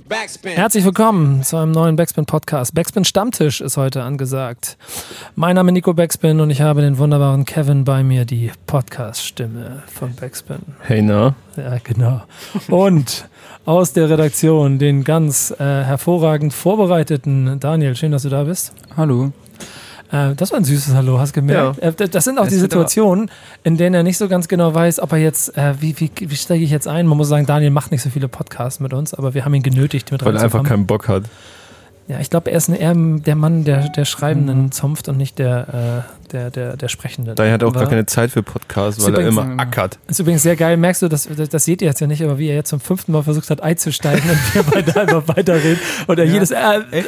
Backspin. Herzlich willkommen zu einem neuen Backspin-Podcast. Backspin Stammtisch ist heute angesagt. Mein Name ist Nico Backspin und ich habe den wunderbaren Kevin bei mir, die Podcast-Stimme von Backspin. Hey, na? Ja, genau. Und aus der Redaktion den ganz äh, hervorragend vorbereiteten Daniel. Schön, dass du da bist. Hallo. Äh, das war ein süßes Hallo, hast gemerkt. Ja. Äh, das sind auch Es die Situationen, in denen er nicht so ganz genau weiß, ob er jetzt, äh, wie, wie, wie steige ich jetzt ein? Man muss sagen, Daniel macht nicht so viele Podcasts mit uns, aber wir haben ihn genötigt, mit Weil er einfach keinen Bock hat. Ja, ich glaube, er ist eher der Mann, der, der Schreibenden Mhm. zunft und nicht der, äh, der, der, der Sprechende. Daher hat er auch gar War- keine Zeit für Podcasts, weil er immer ackert. Ist übrigens sehr geil, merkst du, das, das, das seht ihr jetzt ja nicht, aber wie er jetzt zum fünften Mal versucht hat, einzusteigen und wir beide einfach weiterreden. Und er Ja. jedes, äh, äh,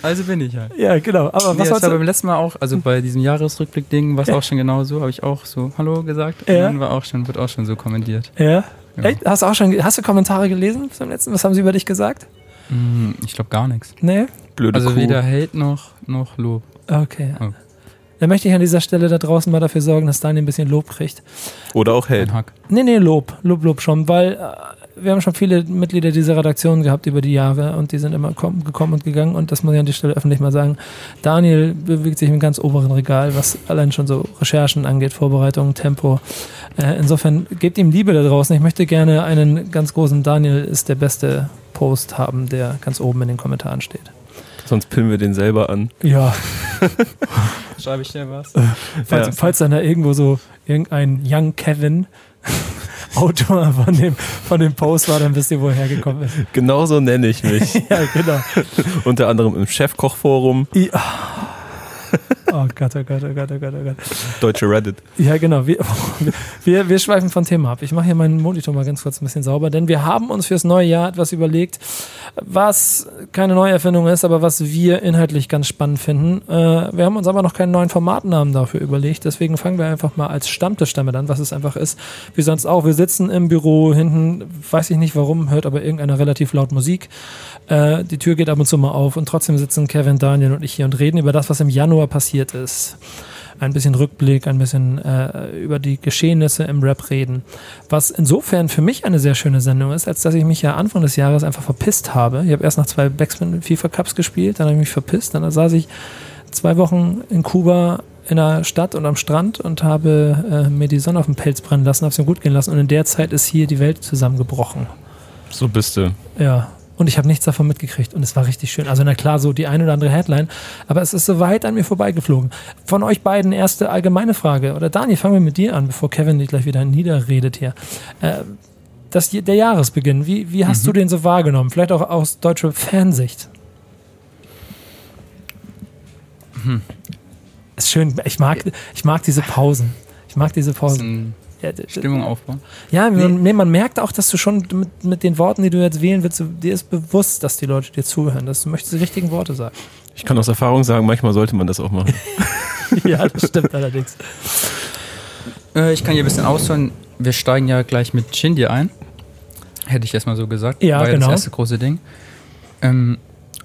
Also bin ich halt. ja, genau. Aber Nee, was war beim letzten Mal auch, also bei diesem Jahresrückblick-Ding war es Ja. auch schon genau so, habe ich auch so Hallo gesagt Ja. und dann war auch schon, wird auch schon so kommentiert. Ja. Ja. Ey, hast du auch schon, hast du Kommentare gelesen zum letzten? Was haben sie über dich gesagt? Hm, ich glaube gar nichts. Nee? Blöde Also Kuh. weder Hate noch, noch Lob. Okay. Oh. Dann möchte ich an dieser Stelle da draußen mal dafür sorgen, dass Daniel ein bisschen Lob kriegt. Oder auch Hate. Nee, nee, Lob. Lob, Lob schon, weil äh, wir haben schon viele Mitglieder dieser Redaktion gehabt über die Jahre und die sind immer kom- gekommen und gegangen und das muss ich an der Stelle öffentlich mal sagen. Daniel bewegt sich im ganz oberen Regal, was allein schon so Recherchen angeht, Vorbereitungen, Tempo. Äh, insofern gebt ihm Liebe da draußen. Ich möchte gerne einen ganz großen Daniel ist der beste Post haben, der ganz oben in den Kommentaren steht. Sonst pillen wir den selber an. Ja, Schreibe ich dir was? falls, Ja. falls dann da irgendwo so irgendein Young Kevin Autor von dem, von dem Post war, dann wisst ihr, wo er hergekommen ist. Genauso nenne ich mich. Ja, genau. Unter anderem im Chefkochforum, I- Oh Gott, oh Gott, oh Gott, oh Gott, oh Gott. deutsche Reddit. Ja, genau. Wir, wir, wir schweifen von Thema ab. Ich mache hier meinen Monitor mal ganz kurz ein bisschen sauber, denn wir haben uns fürs neue Jahr etwas überlegt, was keine Neuerfindung ist, aber was wir inhaltlich ganz spannend finden. Äh, wir haben uns aber noch keinen neuen Formatnamen dafür überlegt, deswegen fangen wir einfach mal als Stammtisch damit an, was es einfach ist. Wie sonst auch. Wir sitzen im Büro hinten, weiß ich nicht warum, hört aber irgendeiner relativ laut Musik. Äh, die Tür geht ab und zu mal auf und trotzdem sitzen Kevin, Daniel und ich hier und reden über das, was im Januar passiert ist. Ein bisschen Rückblick, ein bisschen äh, über die Geschehnisse im Rap reden. Was insofern für mich eine sehr schöne Sendung ist, als dass ich mich ja Anfang des Jahres einfach verpisst habe. Ich habe erst nach zwei Backspin FIFA Cups gespielt, dann habe ich mich verpisst, dann saß ich zwei Wochen in Kuba in der Stadt und am Strand und habe äh, mir die Sonne auf den Pelz brennen lassen, habe es mir gut gehen lassen und in der Zeit ist hier die Welt zusammengebrochen. So bist du. Ja. Und ich habe nichts davon mitgekriegt und es war richtig schön. Also na klar, so die eine oder andere Headline, aber es ist so weit an mir vorbeigeflogen. Von euch beiden erste allgemeine Frage. Oder Dani, fangen wir mit dir an, bevor Kevin dich gleich wieder niederredet hier. Äh, das, der Jahresbeginn, wie, wie hast Mhm. du den so wahrgenommen? Vielleicht auch aus deutscher Fansicht. Mhm. Ist schön, ich mag, ich mag diese Pausen. Ich mag diese Pausen. Stimmung aufbauen. ja, man, nee, man merkt auch, dass du schon mit, mit den Worten, die du jetzt wählen willst, dir ist bewusst, dass die Leute dir zuhören, dass du möchtest die richtigen Worte sagen. Ich kann aus Erfahrung sagen, manchmal sollte man das auch machen. ja, das stimmt allerdings. Äh, ich kann hier ein bisschen ausholen. Wir steigen ja gleich mit Shindy ein. Hätte ich erstmal so gesagt. Ja, war ja genau. das erste große Ding. Ähm,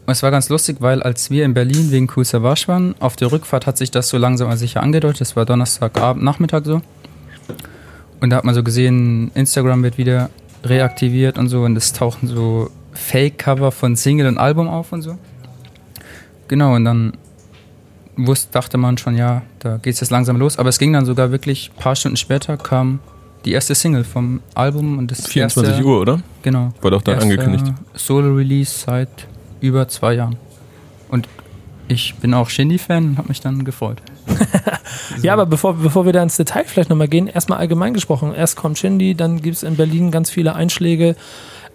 und es war ganz lustig, weil als wir in Berlin wegen Cool Savage waren, auf der Rückfahrt hat sich das so langsam sicher angedeutet. Das war Donnerstagabend, Nachmittag so. Und da hat man so gesehen, Instagram wird wieder reaktiviert und so. Und es tauchen so Fake-Cover von Single und Album auf und so. Genau, und dann wusste, dachte man schon, ja, da geht es jetzt langsam los. Aber es ging dann sogar wirklich ein paar Stunden später, kam die erste Single vom Album und das 24 erste, Uhr, oder? Genau. War doch dann angekündigt. Solo-Release seit über zwei Jahren. Und ich bin auch Shindy-Fan und habe mich dann gefreut. Ja, aber bevor, bevor wir da ins Detail vielleicht nochmal gehen, erstmal allgemein gesprochen. Erst kommt Shindy, dann gibt es in Berlin ganz viele Einschläge.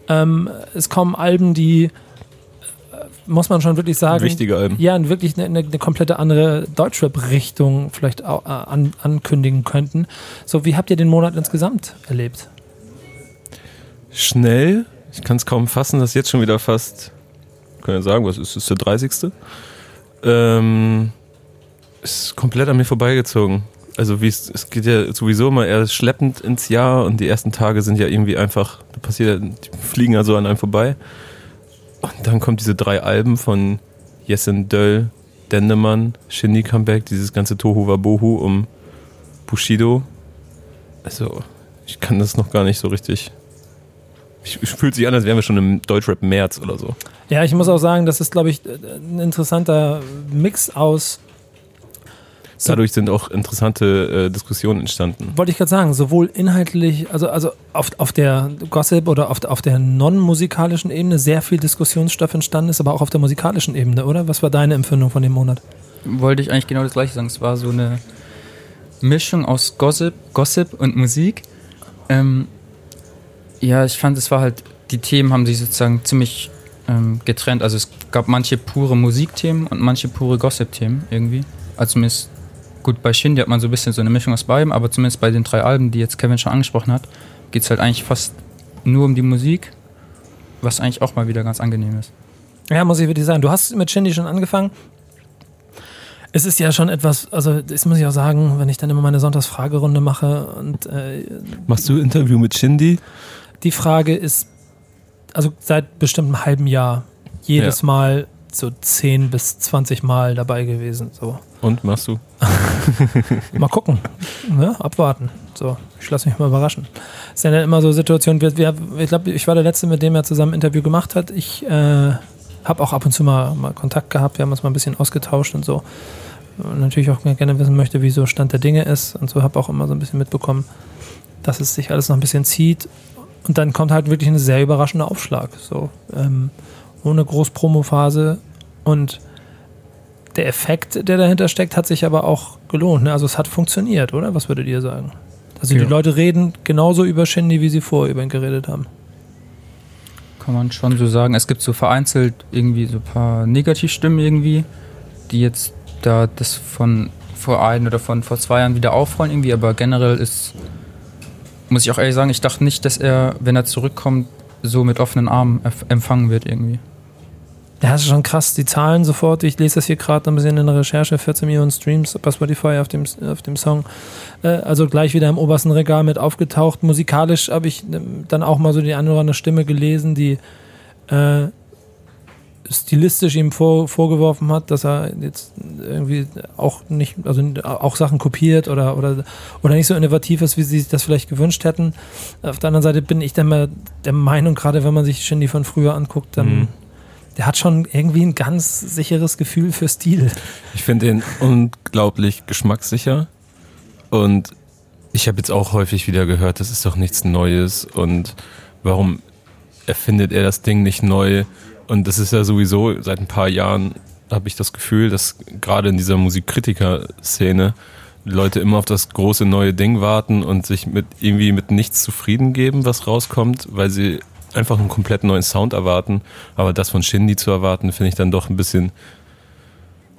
Ähm, es kommen Alben, die, äh, muss man schon wirklich sagen, Wichtige Alben. ja, wirklich eine, eine, eine komplette andere Deutschrap-Richtung vielleicht auch, äh, an, ankündigen könnten. So, wie habt ihr den Monat insgesamt erlebt? Schnell. Ich kann es kaum fassen, dass jetzt schon wieder fast, kann ja sagen, was ist, ist der 30. Ähm, ist komplett an mir vorbeigezogen. Also wie es, es geht ja sowieso immer eher schleppend ins Jahr und die ersten Tage sind ja irgendwie einfach, da passiert, die fliegen ja so an einem vorbei. Und dann kommt diese drei Alben von Jessen Döll, Dendemann, Shindy Comeback, dieses ganze Tohu Wabohu um Bushido. Also, ich kann das noch gar nicht so richtig Ich, ich fühlt sich an, als wären wir schon im Deutschrap März oder so. Ja, ich muss auch sagen, das ist, glaube ich, ein interessanter Mix aus Dadurch sind auch interessante äh, Diskussionen entstanden. Wollte ich gerade sagen, sowohl inhaltlich, also, also auf, auf der Gossip oder auf, auf der non-musikalischen Ebene sehr viel Diskussionsstoff entstanden ist, aber auch auf der musikalischen Ebene, oder? Was war deine Empfindung von dem Monat? Wollte ich eigentlich genau das gleiche sagen. Es war so eine Mischung aus Gossip, Gossip und Musik. Ähm, ja, ich fand, es war halt, die Themen haben sich sozusagen ziemlich ähm, getrennt. Also es gab manche pure Musikthemen und manche pure Gossip-Themen irgendwie. Also zumindest Gut, bei Shindy hat man so ein bisschen so eine Mischung aus beidem, aber zumindest bei den drei Alben, die jetzt Kevin schon angesprochen hat, geht es halt eigentlich fast nur um die Musik, was eigentlich auch mal wieder ganz angenehm ist. Ja, muss ich wirklich sagen. Du hast mit Shindy schon angefangen. Es ist ja schon etwas, also das muss ich auch sagen, wenn ich dann immer meine Sonntagsfragerunde mache und äh, Machst du Interview mit Shindy? Die Frage ist, also seit bestimmt einem halben Jahr jedes ja. Mal so 10 bis 20 Mal dabei gewesen. So. Und machst du? mal gucken. Ne? Abwarten. So, ich lasse mich mal überraschen. Es ist ja immer so Situationen, wir, wir, ich glaube, ich war der Letzte, mit dem er zusammen ein Interview gemacht hat. Ich äh, habe auch ab und zu mal, mal Kontakt gehabt, wir haben uns mal ein bisschen ausgetauscht und so. Und natürlich auch gerne wissen möchte, wie so Stand der Dinge ist. Und so habe auch immer so ein bisschen mitbekommen, dass es sich alles noch ein bisschen zieht. Und dann kommt halt wirklich ein sehr überraschender Aufschlag. So, ähm, ohne Groß-Promo-Phase und der Effekt, der dahinter steckt, hat sich aber auch gelohnt. Ne? Also es hat funktioniert, oder? Was würdet ihr sagen? Also ja. die Leute reden genauso über Shindy, wie sie vorher über ihn geredet haben. Kann man schon so sagen. Es gibt so vereinzelt irgendwie so ein paar Negativstimmen irgendwie, die jetzt da das von vor ein oder von vor zwei Jahren wieder aufrollen irgendwie, aber generell ist, muss ich auch ehrlich sagen, ich dachte nicht, dass er, wenn er zurückkommt, so mit offenen Armen empfangen wird irgendwie. Das ist schon krass. Die Zahlen sofort. Ich lese das hier gerade ein bisschen in der Recherche. 14 Millionen Streams bei Spotify auf dem, auf dem Song. Äh, also gleich wieder im obersten Regal mit aufgetaucht. Musikalisch habe ich ähm, dann auch mal so die eine oder andere Stimme gelesen, die äh, stilistisch ihm vor, vorgeworfen hat, dass er jetzt irgendwie auch nicht, also auch Sachen kopiert oder, oder, oder nicht so innovativ ist, wie sie sich das vielleicht gewünscht hätten. Auf der anderen Seite bin ich dann mal der Meinung, gerade wenn man sich Shindy von früher anguckt, dann mhm der hat schon irgendwie ein ganz sicheres Gefühl für Stil. Ich finde ihn unglaublich geschmackssicher und ich habe jetzt auch häufig wieder gehört, das ist doch nichts Neues und warum erfindet er das Ding nicht neu? Und das ist ja sowieso seit ein paar Jahren habe ich das Gefühl, dass gerade in dieser Musikkritiker-Szene Leute immer auf das große neue Ding warten und sich mit irgendwie mit nichts zufrieden geben, was rauskommt, weil sie einfach einen komplett neuen Sound erwarten. Aber das von Shindy zu erwarten, finde ich dann doch ein bisschen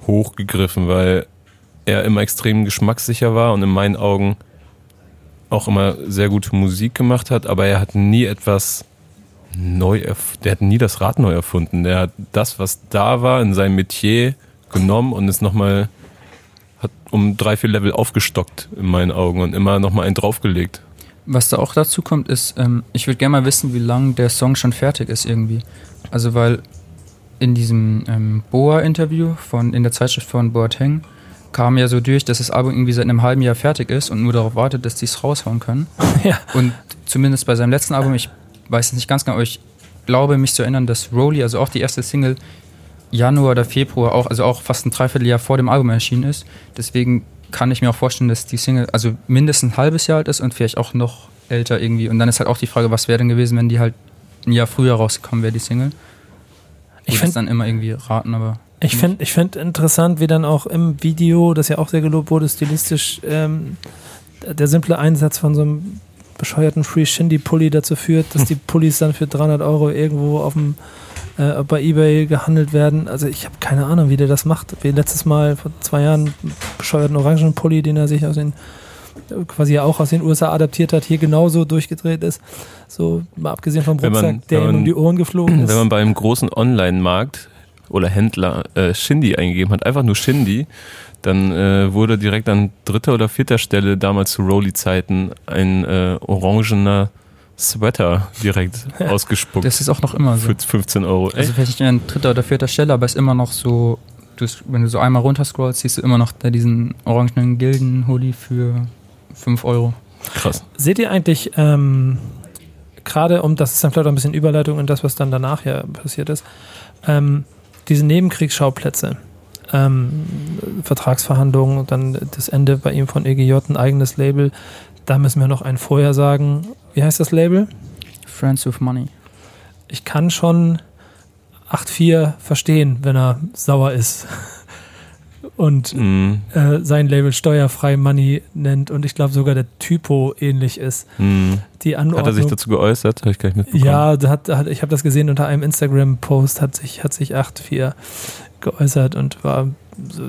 hochgegriffen, weil er immer extrem geschmackssicher war und in meinen Augen auch immer sehr gute Musik gemacht hat, aber er hat nie etwas neu, der hat nie das Rad neu erfunden. Der hat das, was da war, in seinem Metier genommen und ist nochmal, hat um drei, vier Level aufgestockt in meinen Augen und immer nochmal einen draufgelegt. Was da auch dazu kommt, ist, ähm, ich würde gerne mal wissen, wie lange der Song schon fertig ist irgendwie. Also weil in diesem ähm, Boa-Interview von in der Zeitschrift von Boateng kam ja so durch, dass das Album irgendwie seit einem halben Jahr fertig ist und nur darauf wartet, dass die es raushauen können. Ja. Und zumindest bei seinem letzten Album, ich weiß es nicht ganz genau, aber ich glaube mich zu erinnern, dass Rolly, also auch die erste Single, Januar oder Februar auch, also auch fast ein Dreivierteljahr vor dem Album erschienen ist. Deswegen kann ich mir auch vorstellen, dass die Single also mindestens ein halbes Jahr alt ist und vielleicht auch noch älter irgendwie. Und dann ist halt auch die Frage, was wäre denn gewesen, wenn die halt ein Jahr früher rausgekommen wäre, die Single. Ich finde dann immer irgendwie raten, aber. Ich finde ich find interessant, wie dann auch im Video, das ja auch sehr gelobt wurde, stilistisch ähm, der simple Einsatz von so einem bescheuerten Free Shindy Pulli dazu führt, dass die Pullis dann für 300 Euro irgendwo auf dem äh, bei eBay gehandelt werden. Also ich habe keine Ahnung, wie der das macht. Wie letztes Mal vor zwei Jahren bescheuerten Orangenpulli, den er sich aus den quasi auch aus den USA adaptiert hat, hier genauso durchgedreht ist. So mal abgesehen vom Rucksack, man, der ihm um die Ohren geflogen ist. Wenn man beim großen Online-Markt oder Händler äh, Shindy eingegeben hat, einfach nur Shindy, dann äh, wurde direkt an dritter oder vierter Stelle damals zu Rolly-Zeiten ein äh, orangener Sweater direkt ausgespuckt. Das ist auch noch immer so. Für 15 Euro. Also vielleicht nicht an dritter oder vierter Stelle, aber es ist immer noch so, du, wenn du so einmal runterscrollst, siehst du immer noch da diesen orangenen Gilden-Hoodie für 5 Euro. Krass. Seht ihr eigentlich ähm, gerade, um das ist dann vielleicht auch ein bisschen Überleitung in das, was dann danach ja passiert ist, ähm, diese Nebenkriegsschauplätze, ähm, Vertragsverhandlungen, dann das Ende bei ihm von EGJ, ein eigenes Label, da müssen wir noch ein Vorher sagen. Wie heißt das Label? Friends with Money. Ich kann schon 8.4 verstehen, wenn er sauer ist und Mhm. äh, sein Label steuerfrei Money nennt und ich glaube sogar der Typo ähnlich ist. Mhm. Die Anordnung. Hat er sich dazu geäußert? Habe ich gar nicht mitbekommen. Ja, hat, hat, ich habe das gesehen unter einem Instagram-Post hat sich, hat sich 8.4 geäußert und war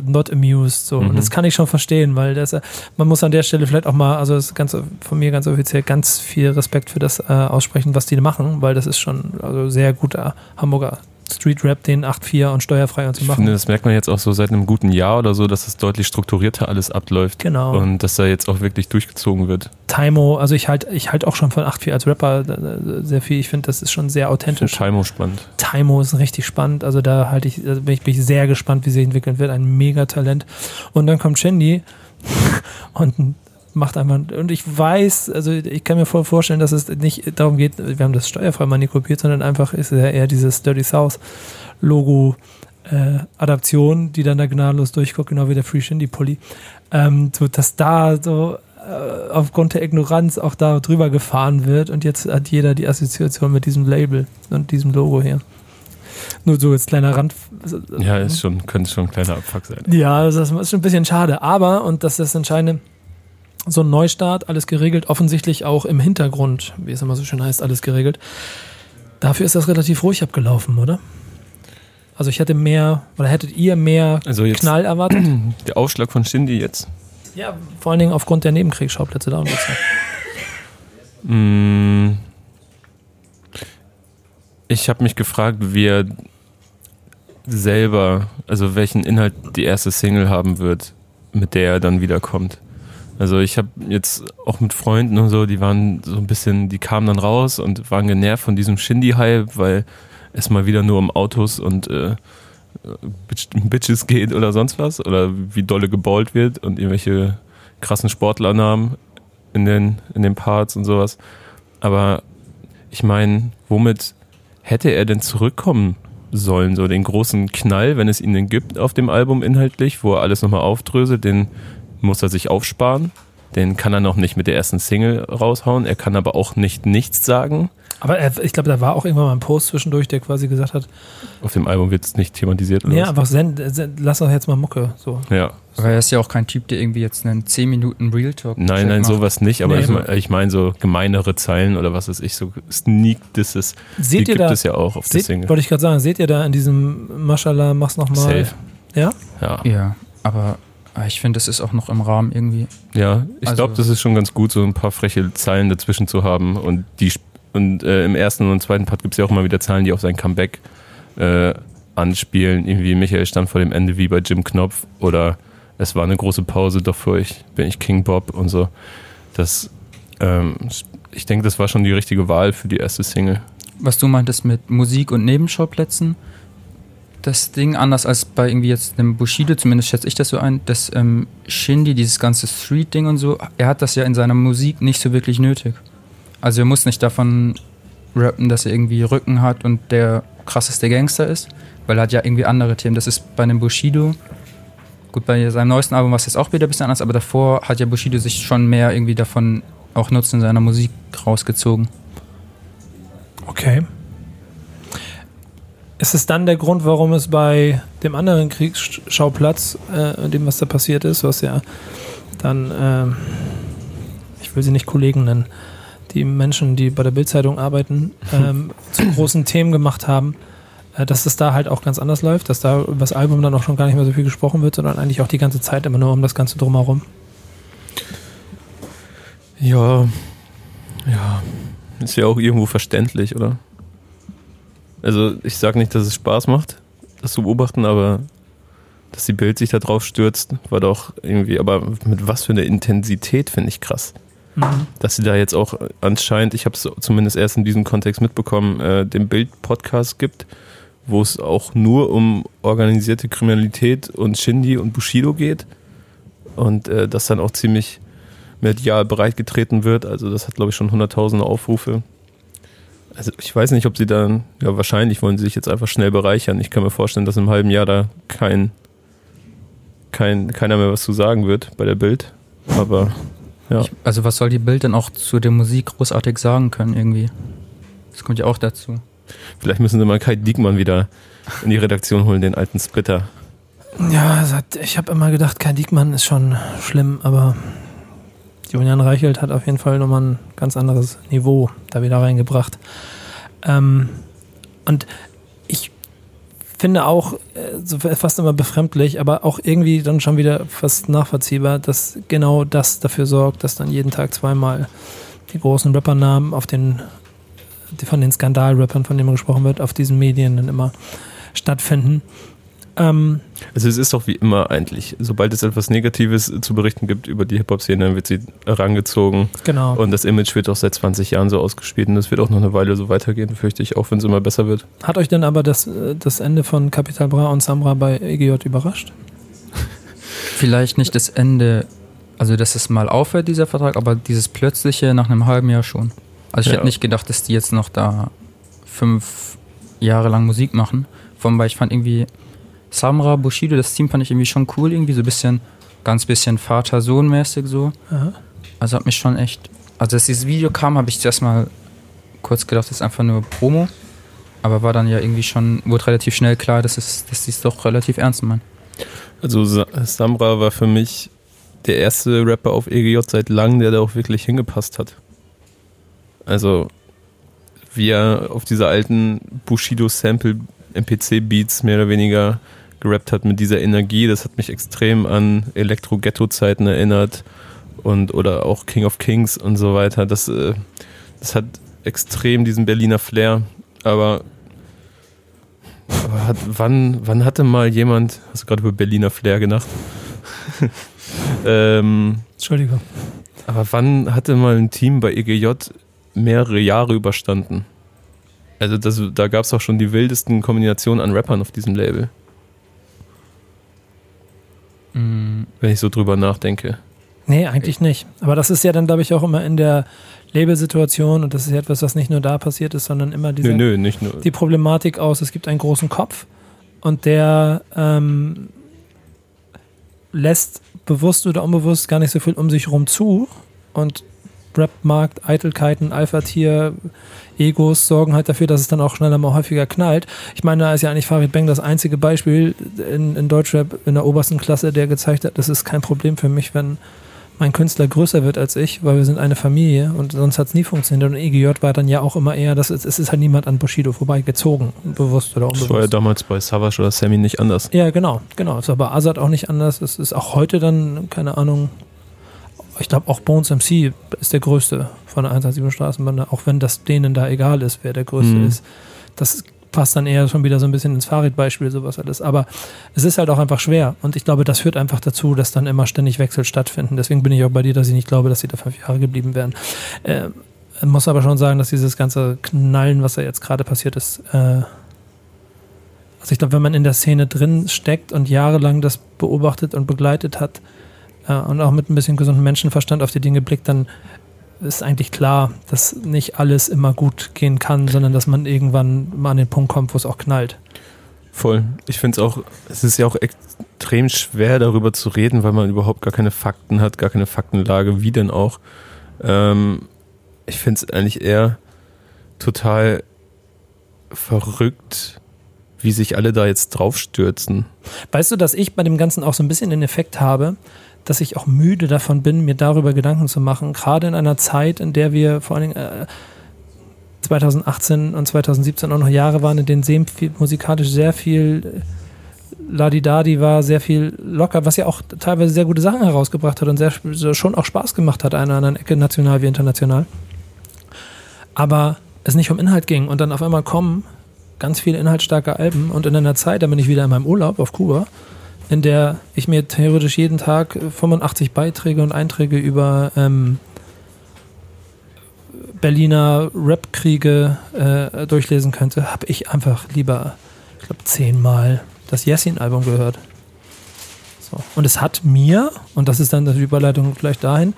not amused. So. Und Mhm. das kann ich schon verstehen, weil das, äh, man muss an der Stelle vielleicht auch mal, also das ist ganz von mir ganz offiziell ganz viel Respekt für das äh, aussprechen, was die machen, weil das ist schon also sehr guter Hamburger Street Rap, den 8.4 und steuerfrei und zu Ich machen. finde, das merkt man jetzt auch so seit einem guten Jahr oder so, dass es deutlich strukturierter alles abläuft. Genau. Und dass da jetzt auch wirklich durchgezogen wird. Taimo, also ich halte ich halt auch schon von 8.4 als Rapper äh, sehr viel. Ich finde, das ist schon sehr Ich authentisch. Taimo spannend. Taimo ist richtig spannend. Also da halte ich, bin ich, bin ich sehr gespannt, wie sich entwickeln wird. Ein Megatalent. Und dann kommt Shandy und macht einfach, und ich weiß, also ich kann mir voll vorstellen, dass es nicht darum geht, wir haben das steuerfrei manipuliert, sondern einfach ist ja eher dieses Dirty South Logo äh, Adaption, die dann da gnadenlos durchguckt, genau wie der Free Shindy Pulli. Ähm, so, dass da so äh, aufgrund der Ignoranz auch da drüber gefahren wird und jetzt hat jeder die Assoziation mit diesem Label und diesem Logo hier. Nur so jetzt kleiner Rand. Ja, ist schon, könnte schon ein kleiner Abfuck sein. Ja, das ist schon ein bisschen schade. Aber, und das ist das Entscheidende, so ein Neustart, alles geregelt, offensichtlich auch im Hintergrund, wie es immer so schön heißt, alles geregelt. Dafür ist das relativ ruhig abgelaufen, oder? Also ich hätte mehr, oder hättet ihr mehr Also jetzt Knall erwartet? der Aufschlag von Shindy jetzt. ja, vor allen Dingen aufgrund der Nebenkriegsschauplätze da und so. Mm. Ich habe mich gefragt, wie er selber, also welchen Inhalt die erste Single haben wird, mit der er dann wiederkommt. Also ich habe jetzt auch mit Freunden und so, die waren so ein bisschen, die kamen dann raus und waren genervt von diesem Shindy-Hype, weil es mal wieder nur um Autos und äh, Bitch- Bitches geht oder sonst was oder wie dolle geballt wird und irgendwelche krassen Sportlernamen in den, in den Parts und sowas. Aber ich meine, womit hätte er denn zurückkommen sollen? So den großen Knall, wenn es ihn denn gibt auf dem Album inhaltlich, wo er alles nochmal aufdröselt, den muss er sich aufsparen. Den kann er noch nicht mit der ersten Single raushauen. Er kann aber auch nicht nichts sagen. Aber er, ich glaube, da war auch irgendwann mal ein Post zwischendurch, der quasi gesagt hat, Auf dem Album wird es nicht thematisiert. Oder nee, was? einfach send, send, lass doch jetzt mal Mucke. So. Ja. Aber er ist ja auch kein Typ, der irgendwie jetzt einen 10 Minuten Real Talk Nein, nein, macht. sowas nicht. Aber Nee. ich meine ich mein so gemeinere Zeilen oder was weiß ich, so Sneak Disses. Die Seht ihr gibt da, es ja auch auf der seht, Single. wollte ich gerade sagen, seht ihr da in diesem Maschallah, mach's nochmal. Safe. Ja? Ja. Ja, aber ich finde, das ist auch noch im Rahmen irgendwie. Ja, ich Also- glaube, das ist schon ganz gut, so ein paar freche Zeilen dazwischen zu haben. Und die und äh, im ersten und zweiten Part gibt es ja auch immer wieder Zahlen, die auf sein Comeback äh, anspielen. Irgendwie Michael stand vor dem Ende wie bei Jim Knopf oder es war eine große Pause, doch für ich bin ich King Bob und so. Das, ähm, ich denke, das war schon die richtige Wahl für die erste Single. Was du meintest mit Musik und Nebenschauplätzen, das Ding anders als bei irgendwie jetzt einem Bushido, zumindest schätze ich das so ein, dass ähm, Shindy, dieses ganze Street-Ding und so, er hat das ja in seiner Musik nicht so wirklich nötig. Also er muss nicht davon rappen, dass er irgendwie Rücken hat und der krasseste Gangster ist, weil er hat ja irgendwie andere Themen. Das ist bei einem Bushido, gut, bei seinem neuesten Album war es jetzt auch wieder ein bisschen anders, aber davor hat ja Bushido sich schon mehr irgendwie davon auch Nutzen in seiner Musik rausgezogen. Okay. Ist es dann der Grund, warum es bei dem anderen Kriegsschauplatz, äh, dem was da passiert ist, was ja dann, ähm, ich will sie nicht Kollegen nennen, die Menschen, die bei der Bildzeitung arbeiten, ähm, zu großen Themen gemacht haben, äh, dass es da halt auch ganz anders läuft, dass da über das Album dann auch schon gar nicht mehr so viel gesprochen wird, sondern eigentlich auch die ganze Zeit immer nur um das Ganze drumherum. Ja, ja, ist ja auch irgendwo verständlich, oder? Also ich sage nicht, dass es Spaß macht, das zu beobachten, aber dass die Bild sich da drauf stürzt, war doch irgendwie, aber mit was für einer Intensität finde ich krass. Mhm. Dass sie da jetzt auch anscheinend, ich habe es zumindest erst in diesem Kontext mitbekommen, äh, den Bild-Podcast gibt, wo es auch nur um organisierte Kriminalität und Shindy und Bushido geht und äh, das dann auch ziemlich medial breitgetreten wird. Also das hat, glaube ich, schon hunderttausende Aufrufe. Also ich weiß nicht, ob sie dann, ja wahrscheinlich wollen sie sich jetzt einfach schnell bereichern. Ich kann mir vorstellen, dass im halben Jahr da kein, kein, keiner mehr was zu sagen wird bei der Bild. Aber ja. Ich, also was soll die Bild denn auch zu der Musik großartig sagen können irgendwie? Das kommt ja auch dazu. Vielleicht müssen sie mal Kai Diekmann wieder in die Redaktion holen, den alten Splitter. Ja, ich habe immer gedacht, Kai Diekmann ist schon schlimm, aber Julian Reichelt hat auf jeden Fall nochmal ein ganz anderes Niveau da wieder reingebracht. Ähm, und ich finde auch äh, fast immer befremdlich, aber auch irgendwie dann schon wieder fast nachvollziehbar, dass genau das dafür sorgt, dass dann jeden Tag zweimal die großen Rappernamen auf den, von den Skandalrappern, von denen gesprochen wird, auf diesen Medien dann immer stattfinden. Ähm, also es ist doch wie immer eigentlich, sobald es etwas Negatives zu berichten gibt über die Hip-Hop-Szene, dann wird sie herangezogen. Genau. Und das Image wird auch seit 20 Jahren so ausgespielt und das wird auch noch eine Weile so weitergehen, fürchte ich, auch wenn es immer besser wird. Hat euch denn aber das, das Ende von Capital Bra und Samra bei EGJ überrascht? Vielleicht nicht das Ende, also dass es mal aufhört, dieser Vertrag, aber dieses plötzliche nach einem halben Jahr schon. Also ich ja. hätte nicht gedacht, dass die jetzt noch da fünf Jahre lang Musik machen. Vor allem, weil ich fand irgendwie Samra, Bushido, das Team fand ich irgendwie schon cool, irgendwie so ein bisschen, ganz bisschen Vater-Sohn-mäßig so. Aha. Also hat mich schon echt, also als dieses Video kam, habe ich zuerst mal kurz gedacht, das ist einfach nur Promo. Aber war dann ja irgendwie schon, wurde relativ schnell klar, dass, es, dass sie es doch relativ ernst meinen. Also Samra war für mich der erste Rapper auf EGJ seit langem, der da auch wirklich hingepasst hat. Also wie er auf dieser alten Bushido-Sample MPC-Beats mehr oder weniger gerappt hat mit dieser Energie. Das hat mich extrem an Elektro-Ghetto-Zeiten erinnert und oder auch King of Kings und so weiter. Das, äh, das hat extrem diesen Berliner Flair. Aber, aber hat, wann, wann hatte mal jemand, hast du gerade über Berliner Flair gedacht? ähm, Entschuldigung. Aber wann hatte mal ein Team bei EGJ mehrere Jahre überstanden? Also das, da gab es auch schon die wildesten Kombinationen an Rappern auf diesem Label. Mhm. Wenn ich so drüber nachdenke. Nee, eigentlich nicht. Aber das ist ja dann, glaube ich, auch immer in der Labelsituation und das ist ja etwas, was nicht nur da passiert ist, sondern immer diese, nö, nö, die Problematik aus, es gibt einen großen Kopf und der ähm, lässt bewusst oder unbewusst gar nicht so viel um sich rum zu und Rap-Markt, Eitelkeiten, Alpha-Tier, Egos sorgen halt dafür, dass es dann auch schneller mal häufiger knallt. Ich meine, da ist ja eigentlich Farid Bang das einzige Beispiel in, in Deutschrap in der obersten Klasse, der gezeigt hat, das ist kein Problem für mich, wenn mein Künstler größer wird als ich, weil wir sind eine Familie und sonst hat es nie funktioniert. Und EGJ war dann ja auch immer eher, das ist, es ist halt niemand an Bushido vorbeigezogen, bewusst oder unbewusst. Das war ja damals bei Savage oder Sammy nicht anders. Ja, genau, genau. Es war bei Azad auch nicht anders. Es ist auch heute dann, keine Ahnung, ich glaube auch Bones MC ist der größte von der 187 Straßenbande, auch wenn das denen da egal ist, wer der größte mhm. ist. Das passt dann eher schon wieder so ein bisschen ins Fahrradbeispiel, sowas alles. Aber es ist halt auch einfach schwer. Und ich glaube, das führt einfach dazu, dass dann immer ständig Wechsel stattfinden. Deswegen bin ich auch bei dir, dass ich nicht glaube, dass sie da fünf Jahre geblieben wären. Äh, muss aber schon sagen, dass dieses ganze Knallen, was da jetzt gerade passiert ist, äh, also ich glaube, wenn man in der Szene drin steckt und jahrelang das beobachtet und begleitet hat, äh, und auch mit ein bisschen gesundem Menschenverstand auf die Dinge blickt, dann ist eigentlich klar, dass nicht alles immer gut gehen kann, sondern dass man irgendwann mal an den Punkt kommt, wo es auch knallt. Voll. Ich finde es auch, es ist ja auch extrem schwer darüber zu reden, weil man überhaupt gar keine Fakten hat, gar keine Faktenlage, wie denn auch. Ähm, ich finde es eigentlich eher total verrückt, wie sich alle da jetzt draufstürzen. Weißt du, dass ich bei dem Ganzen auch so ein bisschen den Effekt habe, dass ich auch müde davon bin, mir darüber Gedanken zu machen. Gerade in einer Zeit, in der wir vor allen Dingen äh, 2018 und 2017 auch noch Jahre waren, in denen sehr viel, musikalisch sehr viel äh, Ladidadi war, sehr viel locker, was ja auch teilweise sehr gute Sachen herausgebracht hat und sehr, schon auch Spaß gemacht hat, einer anderen Ecke, national wie international. Aber es nicht um Inhalt ging und dann auf einmal kommen ganz viele inhaltsstarke Alben und in einer Zeit, da bin ich wieder in meinem Urlaub auf Kuba in der ich mir theoretisch jeden Tag 85 Beiträge und Einträge über ähm, Berliner Rap-Kriege äh, durchlesen könnte, habe ich einfach lieber, ich glaube, zehnmal das Yassin-Album gehört. So. Und es hat mir, und das ist dann die Überleitung gleich dahin,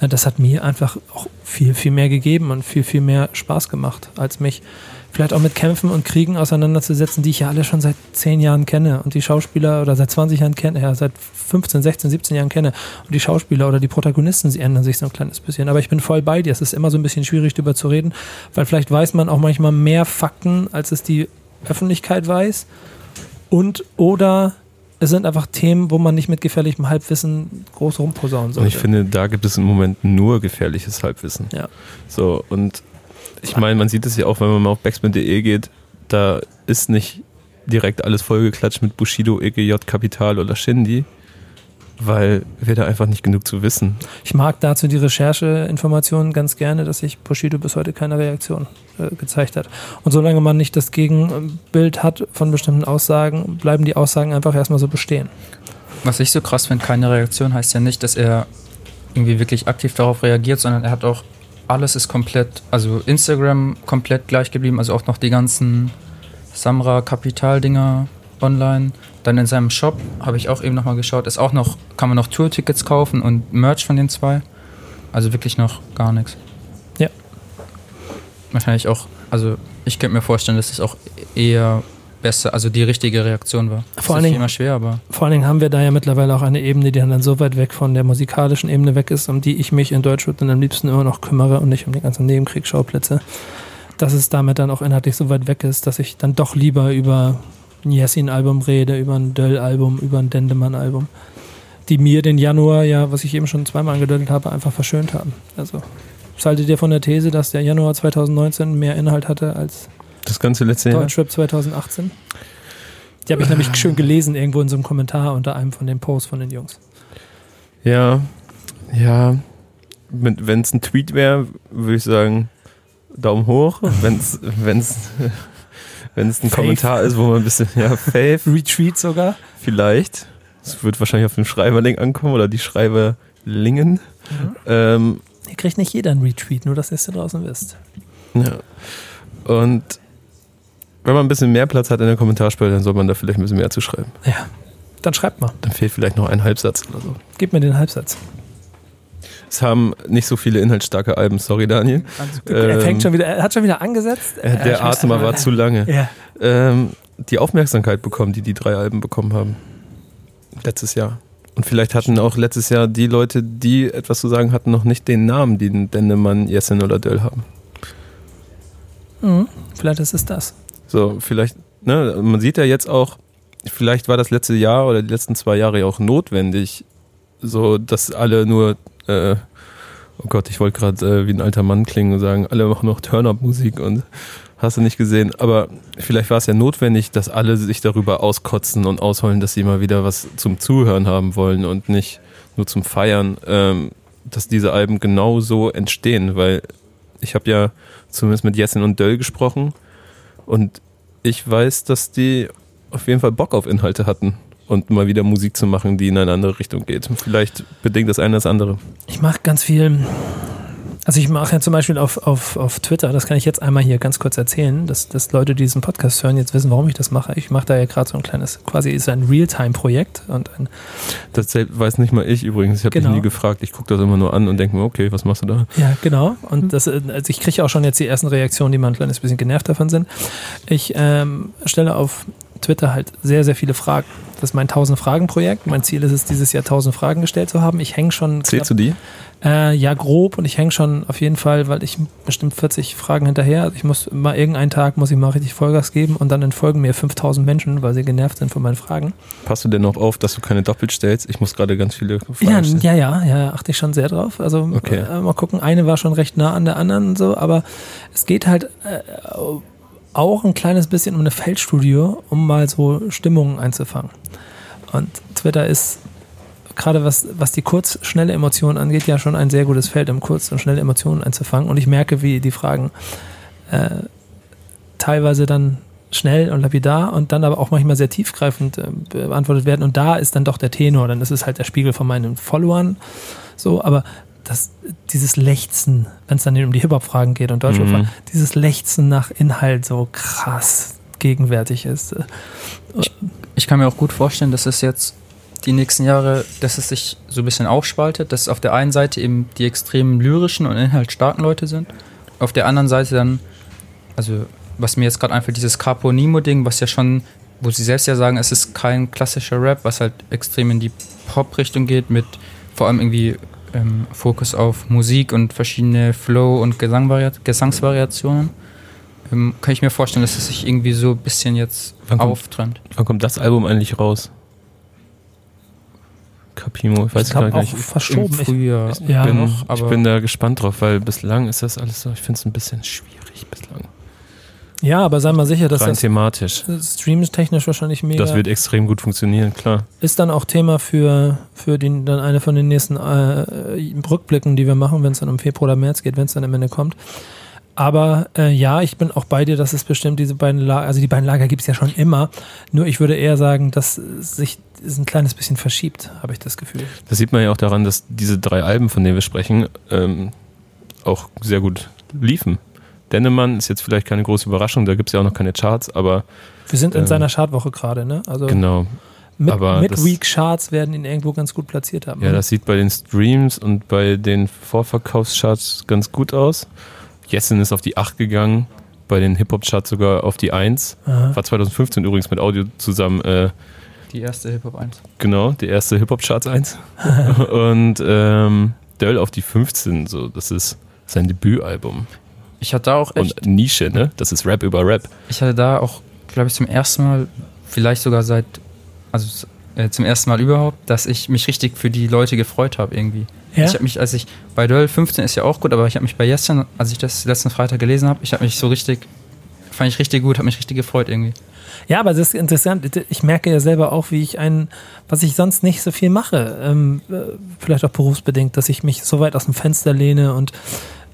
äh, das hat mir einfach auch viel, viel mehr gegeben und viel, viel mehr Spaß gemacht, als mich vielleicht auch mit Kämpfen und Kriegen auseinanderzusetzen, die ich ja alle schon seit zehn Jahren kenne und die Schauspieler oder seit 20 Jahren kenne, ja, seit 15, 16, 17 Jahren kenne und die Schauspieler oder die Protagonisten, sie ändern sich so ein kleines bisschen. Aber ich bin voll bei dir. Es ist immer so ein bisschen schwierig, darüber zu reden, weil vielleicht weiß man auch manchmal mehr Fakten, als es die Öffentlichkeit weiß. Und oder es sind einfach Themen, wo man nicht mit gefährlichem Halbwissen groß rumposaunen sollte. Und ich finde, da gibt es im Moment nur gefährliches Halbwissen. Ja. So, und ich meine, man sieht es ja auch, wenn man mal auf backspin.de geht, da ist nicht direkt alles vollgeklatscht mit Bushido, EGJ, Kapital oder Shindy, weil wir da einfach nicht genug zu wissen. Ich mag dazu die Rechercheinformationen ganz gerne, dass sich Bushido bis heute keine Reaktion äh, gezeigt hat. Und solange man nicht das Gegenbild hat von bestimmten Aussagen, bleiben die Aussagen einfach erstmal so bestehen. Was ich so krass finde, keine Reaktion heißt ja nicht, dass er irgendwie wirklich aktiv darauf reagiert, sondern er hat auch alles ist komplett, also Instagram komplett gleich geblieben, also auch noch die ganzen Samra Kapital-Dinger online. Dann in seinem Shop habe ich auch eben nochmal geschaut, ist auch noch, kann man noch Tour-Tickets kaufen und Merch von den zwei. Also wirklich noch gar nichts. Ja. Wahrscheinlich auch, also ich könnte mir vorstellen, dass es auch eher besser, also die richtige Reaktion war. Das Vor ist allen Dingen- immer schwer, aber Vor allen Dingen haben wir da ja mittlerweile auch eine Ebene, die dann so weit weg von der musikalischen Ebene weg ist, um die ich mich in Deutschland dann am liebsten immer noch kümmere und nicht um die ganzen Nebenkriegsschauplätze. Dass es damit dann auch inhaltlich so weit weg ist, dass ich dann doch lieber über ein Jessin-Album rede, über ein Döll-Album, über ein Dendemann-Album, die mir den Januar ja, was ich eben schon zweimal angedeutet habe, einfach verschönt haben. Also, was haltet ihr von der These, dass der Januar 2019 mehr Inhalt hatte als Das ganze letzte Jahr. Deutschrap 2018? Die habe ich nämlich schön gelesen irgendwo in so einem Kommentar unter einem von den Posts von den Jungs. Ja, ja. Wenn es ein Tweet wäre, würde ich sagen, Daumen hoch. Wenn es wenn's, wenn's ein Faith. Kommentar ist, wo man ein bisschen, ja, Faith, Retreat sogar. vielleicht. Es wird wahrscheinlich auf den Schreiberling ankommen oder die Schreiberlingen. Ähm, Hier kriegt nicht jeder einen Retweet, nur dass ihr es da draußen wisst. ja. Und wenn man ein bisschen mehr Platz hat in der Kommentarspalte, dann soll man da vielleicht ein bisschen mehr zu schreiben. Ja, dann schreibt mal. Dann fehlt vielleicht noch ein Halbsatz oder so. Gebt mir den Halbsatz. Es haben nicht so viele inhaltsstarke Alben, sorry Daniel. er Ähm, fängt schon wieder, er hat schon wieder angesetzt. Äh, der Atem war zu lange. Ja. ähm, die Aufmerksamkeit bekommen, die die drei Alben bekommen haben. Letztes Jahr. Und vielleicht hatten auch letztes Jahr die Leute, die etwas zu sagen hatten, noch nicht den Namen, den Dendemann, Jessen oder Döll haben. Mhm. Vielleicht ist es das. So, vielleicht, ne, man sieht ja jetzt auch, vielleicht war das letzte Jahr oder die letzten zwei Jahre ja auch notwendig, so dass alle nur, äh, oh Gott, ich wollte gerade äh, wie ein alter Mann klingen und sagen, alle machen noch Turn-Up-Musik und hast du nicht gesehen, aber vielleicht war es ja notwendig, dass alle sich darüber auskotzen und ausholen, dass sie mal wieder was zum Zuhören haben wollen und nicht nur zum Feiern, ähm, dass diese Alben genau so entstehen, weil ich habe ja zumindest mit Jessin und Döll gesprochen und ich weiß, dass die auf jeden Fall Bock auf Inhalte hatten und mal wieder Musik zu machen, die in eine andere Richtung geht. Vielleicht bedingt das eine das andere. Ich mache ganz viel. Also ich mache ja zum Beispiel auf, auf, auf Twitter, das kann ich jetzt einmal hier ganz kurz erzählen, dass, dass Leute, die diesen Podcast hören, jetzt wissen, warum ich das mache. Ich mache da ja gerade so ein kleines, quasi ist ein Realtime-Projekt und ein, Das selbst weiß nicht mal ich übrigens. Ich habe Genau. dich nie gefragt. Ich gucke das immer nur an und denke mir, okay, was machst du da? Ja, genau. Und das, äh, also ich kriege auch schon jetzt die ersten Reaktionen, die mal ein kleines bisschen genervt davon sind. Ich ähm, stelle auf Twitter halt sehr, sehr viele Fragen. Das ist mein 1000-Fragen-Projekt. Mein Ziel ist es, dieses Jahr 1000 Fragen gestellt zu haben. Ich hänge schon. Zählst du die? Äh, ja, grob. Und ich hänge schon auf jeden Fall, weil ich bestimmt 40 Fragen hinterher. Also ich muss mal irgendeinen Tag muss ich mal richtig Vollgas geben und dann entfolgen mir 5000 Menschen, weil sie genervt sind von meinen Fragen. Passt du denn noch auf, dass du keine doppelt stellst? Ich muss gerade ganz viele Fragen Ja, stellen. ja, ja, ja, achte ich schon sehr drauf. Also Okay. äh, mal gucken, eine war schon recht nah an der anderen und so, aber es geht halt äh, auch ein kleines bisschen um eine Feldstudie, um mal so Stimmungen einzufangen. Und Twitter ist gerade was, was die kurz, schnelle Emotionen angeht, ja schon ein sehr gutes Feld, um kurz und schnelle Emotionen einzufangen. Und ich merke, wie die Fragen äh, teilweise dann schnell und lapidar und dann aber auch manchmal sehr tiefgreifend äh, beantwortet werden. Und da ist dann doch der Tenor, dann ist es halt der Spiegel von meinen Followern. So, aber das, dieses Lechzen, wenn es dann um die Hip-Hop-Fragen geht und deutsche Mhm. Dieses Lechzen nach Inhalt so krass gegenwärtig ist. Äh, Ich kann mir auch gut vorstellen, dass es jetzt die nächsten Jahre, dass es sich so ein bisschen aufspaltet, dass auf der einen Seite eben die extrem lyrischen und inhaltsstarken Leute sind, auf der anderen Seite dann, also was mir jetzt gerade einfällt, dieses Capo Nemo-Ding, was ja schon, wo sie selbst ja sagen, es ist kein klassischer Rap, was halt extrem in die Pop-Richtung geht, mit vor allem irgendwie ähm, Fokus auf Musik und verschiedene Flow- und Gesangvaria- Gesangsvariationen. Ähm, kann ich mir vorstellen, dass es sich irgendwie so ein bisschen jetzt Wann kommt- auftrennt. Wann kommt das Album eigentlich raus? Capimo, ich weiß ich gar glaube auch nicht. verschoben. Ich, Frühjahr. ja, bin, noch, ich bin da gespannt drauf, weil bislang ist das alles so, ich finde es ein bisschen schwierig bislang. ja, aber sei mal sicher, dass Rein das thematisch. streamtechnisch wahrscheinlich mega Das wird extrem gut funktionieren, klar. ist dann auch Thema für, für den, dann eine von den nächsten äh, Rückblicken, die wir machen, wenn es dann um Februar oder März geht, wenn es dann am Ende kommt. Aber äh, ja, ich bin auch bei dir, dass es bestimmt diese beiden Lager, also die beiden Lager gibt es ja schon immer. Nur ich würde eher sagen, dass sich es ein kleines bisschen verschiebt, habe ich das Gefühl. Das sieht man ja auch daran, dass diese drei Alben, von denen wir sprechen, ähm, auch sehr gut liefen. Dennemann ist jetzt vielleicht keine große Überraschung, da gibt es ja auch noch keine Charts, aber Wir sind in Ähm, seiner Chartwoche gerade, ne? Also genau. mit, aber mit das- Week Charts werden ihn irgendwo ganz gut platziert haben. Ja, das sieht bei den Streams und bei den Vorverkaufscharts ganz gut aus. Jessen ist auf die 8 gegangen, bei den Hip-Hop-Charts sogar auf die 1. Aha. War 2015 übrigens mit Audio zusammen, äh, Die erste Hip-Hop 1. genau, die erste Hip-Hop-Charts 1. und ähm, Döll auf die 15, so, das ist sein Debütalbum. Ich hatte da auch echt, Und Nische, ne? Das ist Rap über Rap. ich hatte da auch, glaube ich, zum ersten Mal, vielleicht sogar seit, also äh, zum ersten Mal überhaupt, dass ich mich richtig für die Leute gefreut habe irgendwie. Ja? Ich habe mich, als ich, bei Döll 15 ist ja auch gut, aber ich habe mich bei Jessen, als ich das letzten Freitag gelesen habe, ich habe mich so richtig, fand ich richtig gut, habe mich richtig gefreut irgendwie. Ja, aber das ist interessant. Ich merke ja selber auch, wie ich ein, was ich sonst nicht so viel mache, ähm, äh, vielleicht auch berufsbedingt, dass ich mich so weit aus dem Fenster lehne und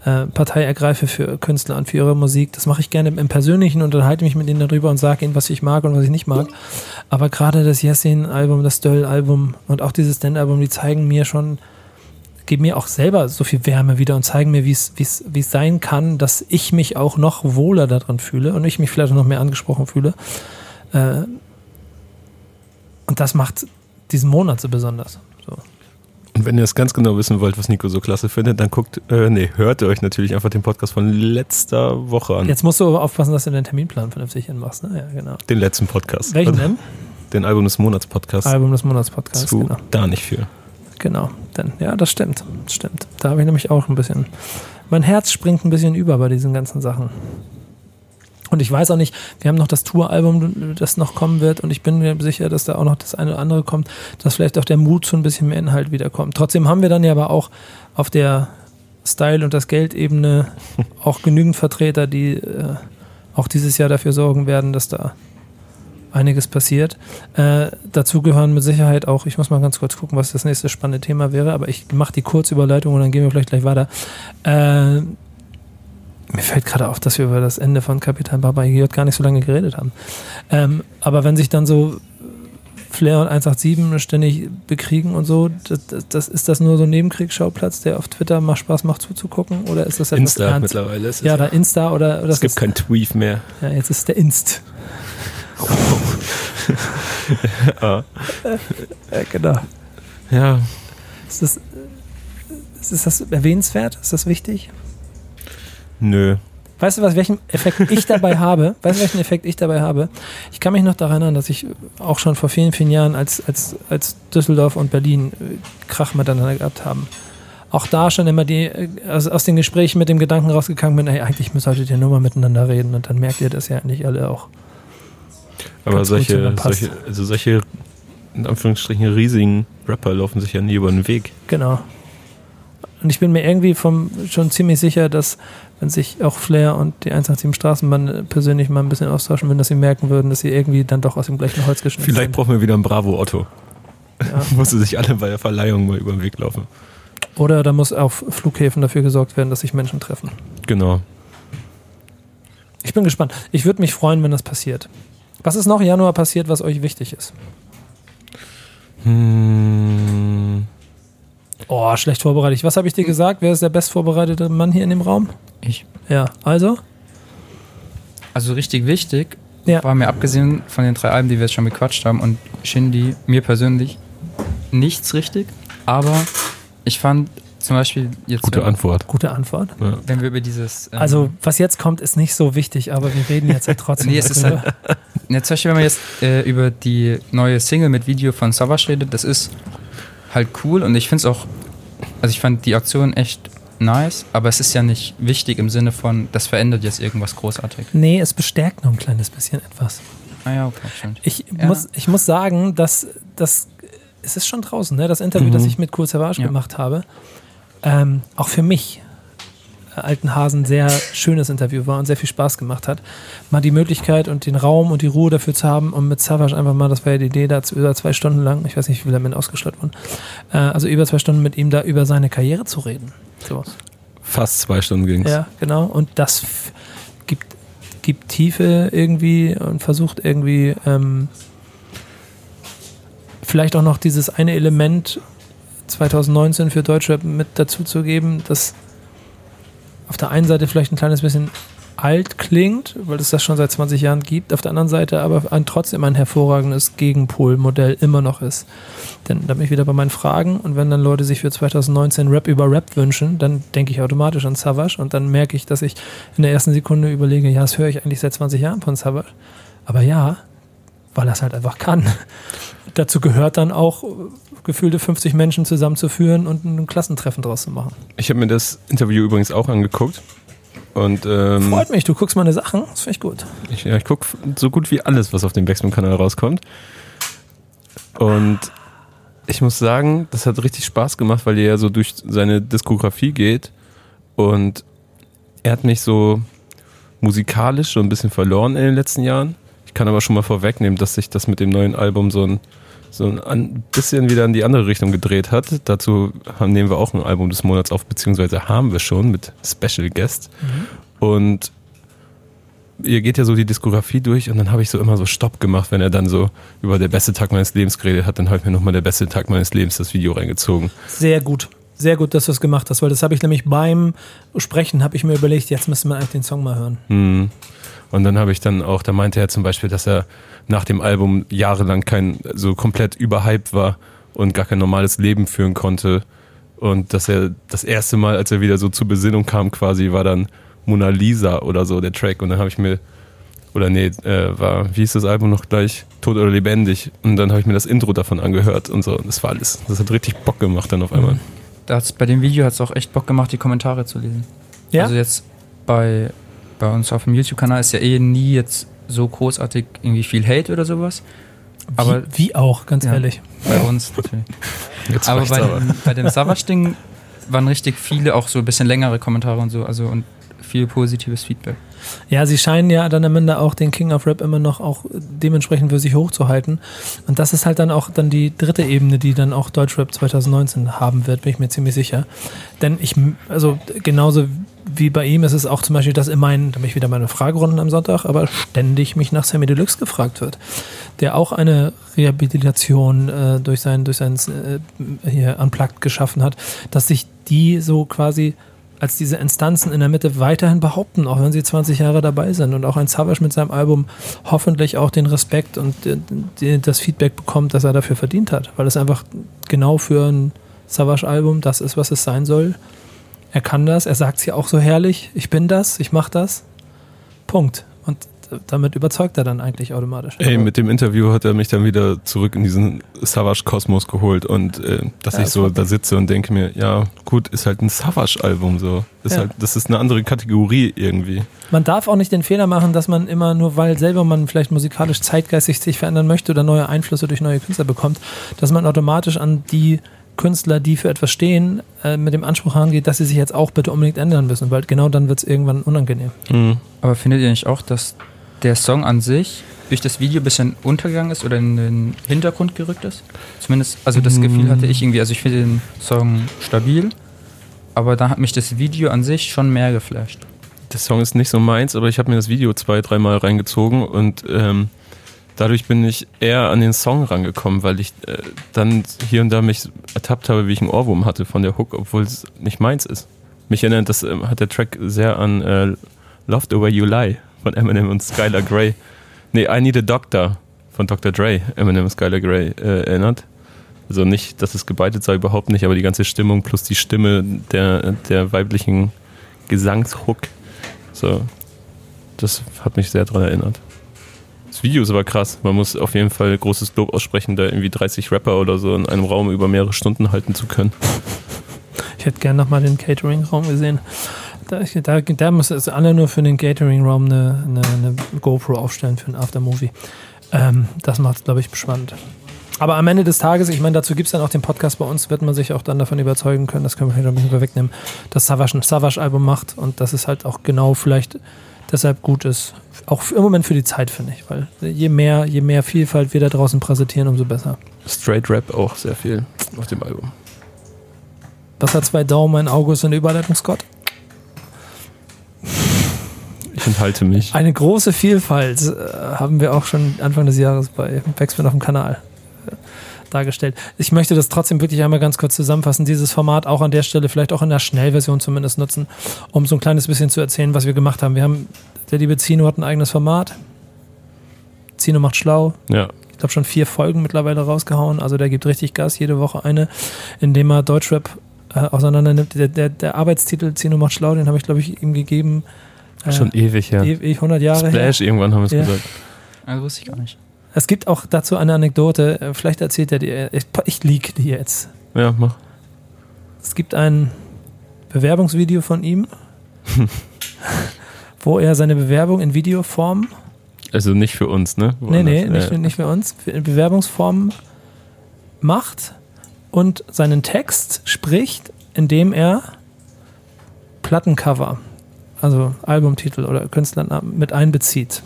äh, Partei ergreife für Künstler und für ihre Musik. Das mache ich gerne im Persönlichen und unterhalte mich mit ihnen darüber und sage ihnen, was ich mag und was ich nicht mag. Aber gerade das Yassin-Album, das Döll-Album und auch dieses Stand-Album, die zeigen mir schon, geben mir auch selber so viel Wärme wieder und zeigen mir, wie es sein kann, dass ich mich auch noch wohler daran fühle und ich mich vielleicht auch noch mehr angesprochen fühle. Äh, und das macht diesen Monat so besonders. So. Und wenn ihr das ganz genau wissen wollt, was Nico so klasse findet, dann guckt, äh, nee, hört ihr euch natürlich einfach den Podcast von letzter Woche an. Jetzt musst du aber aufpassen, dass du den Terminplan vernünftig hinmachst. Ne? Ja, genau. Den letzten Podcast. Welchen Also, denn? Den Album des Monats Podcast. Album des Monats Podcast. zu Genau. da nicht viel. Genau. Denn, ja, das stimmt. Das stimmt. Da habe ich nämlich auch ein bisschen. Mein Herz springt ein bisschen über bei diesen ganzen Sachen. Und ich weiß auch nicht, wir haben noch das Touralbum, das noch kommen wird, und ich bin mir sicher, dass da auch noch das eine oder andere kommt, dass vielleicht auch der Mut zu ein bisschen mehr Inhalt wiederkommt. Trotzdem haben wir dann ja aber auch auf der Style- und das Geldebene auch genügend Vertreter, die äh, auch dieses Jahr dafür sorgen werden, dass da einiges passiert. Äh, dazu gehören mit Sicherheit auch, ich muss mal ganz kurz gucken, was das nächste spannende Thema wäre, aber ich mache die Kurzüberleitung und dann gehen wir vielleicht gleich weiter. Äh, mir fällt gerade auf, dass wir über das Ende von Kapitan Baba J gar nicht so lange geredet haben. Ähm, aber wenn sich dann so Flair und 187 ständig bekriegen und so, das, das, ist das nur so ein Nebenkriegsschauplatz, der auf Twitter mal Spaß macht zuzugucken? Oder ist das etwas Insta ernst? mittlerweile. Ist Ja, oder Insta oder, oder es gibt kein Tweet mehr. ja, jetzt ist der Inst. Ah. Ja, genau. Ja, Ist das, ist das erwähnenswert? Ist das wichtig? nö. Weißt du, was, welchen Effekt ich dabei habe? Weißt du, welchen Effekt ich dabei habe? Ich kann mich noch daran erinnern, dass ich auch schon vor vielen, vielen Jahren, als, als, als Düsseldorf und Berlin äh, Krach miteinander gehabt haben, auch da schon immer die, aus, aus den Gesprächen mit dem Gedanken rausgegangen bin, ey, eigentlich solltet ihr nur mal miteinander reden und dann merkt ihr das ja eigentlich alle auch. Aber solche, solche, also solche, in Anführungsstrichen, riesigen Rapper laufen sich ja nie über den Weg. Genau. Und ich bin mir irgendwie vom, schon ziemlich sicher, dass wenn sich auch Flair und die 187 Straßenbahn persönlich mal ein bisschen austauschen würden, dass sie merken würden, dass sie irgendwie dann doch aus dem gleichen Holz geschnitten Vielleicht sind. brauchen wir wieder ein Bravo-Otto. Ja. Muss sie sich alle bei der Verleihung mal über den Weg laufen. Oder da muss auf Flughäfen dafür gesorgt werden, dass sich Menschen treffen. Genau. Ich bin gespannt. Ich würde mich freuen, wenn das passiert. Was ist noch Januar passiert, was euch wichtig ist? Hm, Oh, schlecht vorbereitet. Was habe ich dir gesagt? Wer ist der bestvorbereitete Mann hier in dem Raum? Ich. Ja, also? Also richtig wichtig Ja. war mir abgesehen von den drei Alben, die wir jetzt schon bequatscht haben und Shindy, mir persönlich, nichts richtig, aber ich fand zum Beispiel jetzt. Gute Antwort. Gute Antwort. Ja. Wenn wir über dieses. ähm, Also, was jetzt kommt, ist nicht so wichtig, aber wir reden jetzt ja trotzdem. Nee, es ist darüber. halt, ja, zum Beispiel, wenn man jetzt äh, über die neue Single mit Video von Savage redet, das ist halt cool und ich finde es auch, also ich fand die Aktion echt nice, aber es ist ja nicht wichtig im Sinne von, das verändert jetzt irgendwas großartig. Nee, es bestärkt noch ein kleines bisschen etwas. Ah ja, okay, stimmt. Ich, Ja. muss, ich muss sagen, dass das es ist schon draußen, ne? das Interview, das Mhm. ich mit Cool Savage Ja. gemacht habe, ähm, auch für mich, äh, alten Hasen, sehr schönes Interview war und sehr viel Spaß gemacht hat. Mal die Möglichkeit und den Raum und die Ruhe dafür zu haben, um mit Savage einfach mal, das war ja die Idee, da über zwei Stunden lang, ich weiß nicht, wie viel damit ausgestattet wurden, äh, also über zwei Stunden mit ihm da über seine Karriere zu reden. So. Fast zwei Stunden ging's. Ja, genau. Und das gibt, gibt Tiefe irgendwie und versucht irgendwie ähm, vielleicht auch noch dieses eine Element 2019 für Deutschrap mit dazu zu geben, das auf der einen Seite vielleicht ein kleines bisschen alt klingt, weil es das schon seit 20 Jahren gibt, auf der anderen Seite aber ein, trotzdem ein hervorragendes Gegenpolmodell immer noch ist. Denn da bin ich wieder bei meinen Fragen und wenn dann Leute sich für 2019 Rap über Rap wünschen, dann denke ich automatisch an Savage und dann merke ich, dass ich in der ersten Sekunde überlege, ja, das höre ich eigentlich seit 20 Jahren von Savage. Aber ja, weil er es halt einfach kann. Dazu gehört dann auch, gefühlte 50 Menschen zusammenzuführen und ein Klassentreffen draus zu machen. Ich habe mir das Interview übrigens auch angeguckt. Und ähm, Freut mich, du guckst meine Sachen, das finde ich gut. ich, ja, ich gucke so gut wie alles, was auf dem Backspin-Kanal rauskommt. Und ich muss sagen, das hat richtig Spaß gemacht, weil er ja so durch seine Diskografie geht. Und er hat mich so musikalisch so ein bisschen verloren in den letzten Jahren. Ich kann aber schon mal vorwegnehmen, dass sich das mit dem neuen Album so ein, so ein bisschen wieder in die andere Richtung gedreht hat. Dazu haben, nehmen wir auch ein Album des Monats auf, beziehungsweise haben wir schon mit Special Guest. Und ihr geht ja so die Diskografie durch und dann habe ich so immer so Stopp gemacht, wenn er dann so über der beste Tag meines Lebens geredet hat, dann habe ich mir nochmal der beste Tag meines Lebens das Video reingezogen. Sehr gut. Sehr gut, dass du es gemacht hast, weil das habe ich nämlich beim Sprechen, habe ich mir überlegt, jetzt müsste man eigentlich den Song mal hören. Hm. Und dann habe ich dann auch, da meinte er zum Beispiel, dass er nach dem Album jahrelang kein, so komplett überhyped war und gar kein normales Leben führen konnte. Und dass er das erste Mal, als er wieder so zur Besinnung kam, quasi, war dann Mona Lisa oder so der Track. Und dann habe ich mir, oder nee, äh, war, wie hieß das Album noch gleich? Tot oder lebendig. Und dann habe ich mir das Intro davon angehört und so. Und das war alles, das hat richtig Bock gemacht dann auf einmal. Da hat's, bei dem Video hat es auch echt Bock gemacht, die Kommentare zu lesen. Ja? Also jetzt bei, bei uns auf dem YouTube-Kanal ist ja eh nie jetzt so großartig irgendwie viel Hate oder sowas. Aber wie, wie auch, ganz Ja. ehrlich. bei uns natürlich. Jetzt aber bei, dem, bei dem Savage-Ding waren richtig viele auch so ein bisschen längere Kommentare und so, also und viel positives Feedback. Ja, sie scheinen ja dann am Ende auch den King of Rap immer noch auch dementsprechend für sich hochzuhalten. Und das ist halt dann auch dann die dritte Ebene, die dann auch Deutschrap 2019 haben wird, bin ich mir ziemlich sicher. Denn ich, also genauso wie bei ihm ist es auch zum Beispiel, dass in meinen, da bin ich wieder meine Fragerunden am Sonntag, aber ständig mich nach Sammy Deluxe gefragt wird, der auch eine Rehabilitation äh, durch sein, durch sein äh, hier Unplugged geschaffen hat, dass sich die so quasi als diese Instanzen in der Mitte weiterhin behaupten, auch wenn sie 20 Jahre dabei sind und auch ein Savage mit seinem Album hoffentlich auch den Respekt und äh, das Feedback bekommt, das er dafür verdient hat, weil es einfach genau für ein Savage-Album das ist, was es sein soll. Er kann das, er sagt es ja auch so herrlich, ich bin das, ich mach das. Punkt. Und damit überzeugt er dann eigentlich automatisch. Ey, mit dem Interview hat er mich dann wieder zurück in diesen Savage-Kosmos geholt und äh, dass Ja, ich so da sitze und denke mir, ja, gut, ist halt ein Savage-Album so. Ist Ja. halt, das ist eine andere Kategorie irgendwie. Man darf auch nicht den Fehler machen, dass man immer nur, weil selber man vielleicht musikalisch zeitgeistig sich verändern möchte oder neue Einflüsse durch neue Künstler bekommt, dass man automatisch an die Künstler, die für etwas stehen, äh, mit dem Anspruch rangeht, dass sie sich jetzt auch bitte unbedingt ändern müssen, weil genau dann wird es irgendwann unangenehm. Mhm. Aber findet ihr nicht auch, dass der Song an sich durch das Video ein bisschen untergegangen ist oder in den Hintergrund gerückt ist? Zumindest, also das Gefühl hatte ich irgendwie, also ich finde den Song stabil, aber da hat mich das Video an sich schon mehr geflasht. Der Song ist nicht so meins, aber ich habe mir das Video zwei, dreimal reingezogen und ähm, dadurch bin ich eher an den Song rangekommen, weil ich äh, dann hier und da mich ertappt habe, wie ich einen Ohrwurm hatte von der Hook, obwohl es nicht meins ist. Mich erinnert, das ähm, hat der Track sehr an äh, Love the Way You Lie von Eminem und Skylar Grey. Nee, I Need a Doctor von Dr. Dre, Eminem und Skylar Grey äh, erinnert. Also nicht, dass es gebeitet sei, überhaupt nicht, aber die ganze Stimmung plus die Stimme der, der weiblichen Gesangshook. So, das hat mich sehr daran erinnert. Das Video ist aber krass. Man muss auf jeden Fall großes Lob aussprechen, da irgendwie 30 Rapper oder so in einem Raum über mehrere Stunden halten zu können. Ich hätte gerne nochmal den Catering-Raum gesehen. Da, da, da muss es alle nur für den Catering-Raum eine, eine, eine, GoPro aufstellen für ein Aftermovie. Ähm, das macht es, glaube ich, spannend. Aber am Ende des Tages, ich meine, dazu gibt es dann auch den Podcast bei uns, wird man sich auch dann davon überzeugen können, das können wir vielleicht ein bisschen wegnehmen, dass Savage ein Savage-Album macht und dass es halt auch genau vielleicht deshalb gut ist. Auch im Moment für die Zeit, finde ich. Weil je mehr, je mehr Vielfalt wir da draußen präsentieren, umso besser. Straight Rap auch sehr viel auf dem Album. Was hat zwei Daumen, ein August und eine Überleitung, Scott? Ich enthalte mich. Eine große Vielfalt äh, haben wir auch schon Anfang des Jahres bei Backspin auf dem Kanal dargestellt. Ich möchte das trotzdem wirklich einmal ganz kurz zusammenfassen. Dieses Format auch an der Stelle, vielleicht auch in der Schnellversion zumindest nutzen, um so ein kleines bisschen zu erzählen, was wir gemacht haben. Wir haben, der liebe Zino hat ein eigenes Format. Zino macht schlau. Ja. Ich glaube schon vier Folgen mittlerweile rausgehauen. Also der gibt richtig Gas, jede Woche eine, indem er Deutschrap äh, auseinander nimmt. Der, der, der Arbeitstitel Zino macht schlau, den habe ich, glaube ich, ihm gegeben. Äh, Schon ewig her. Ewig, 100 Jahre Splash, her. irgendwann haben wir es ja. gesagt. Also wusste ich gar nicht. Es gibt auch dazu eine Anekdote, äh, vielleicht erzählt er dir, ich, ich leak die jetzt. Ja, mach. Es gibt ein Bewerbungsvideo von ihm, wo er seine Bewerbung in Videoform. Also nicht für uns, ne? Woanders. Nee, nee, nicht, ja. nicht für uns. In Bewerbungsform macht und seinen Text spricht, indem er Plattencover, also Albumtitel oder Künstlernamen mit einbezieht.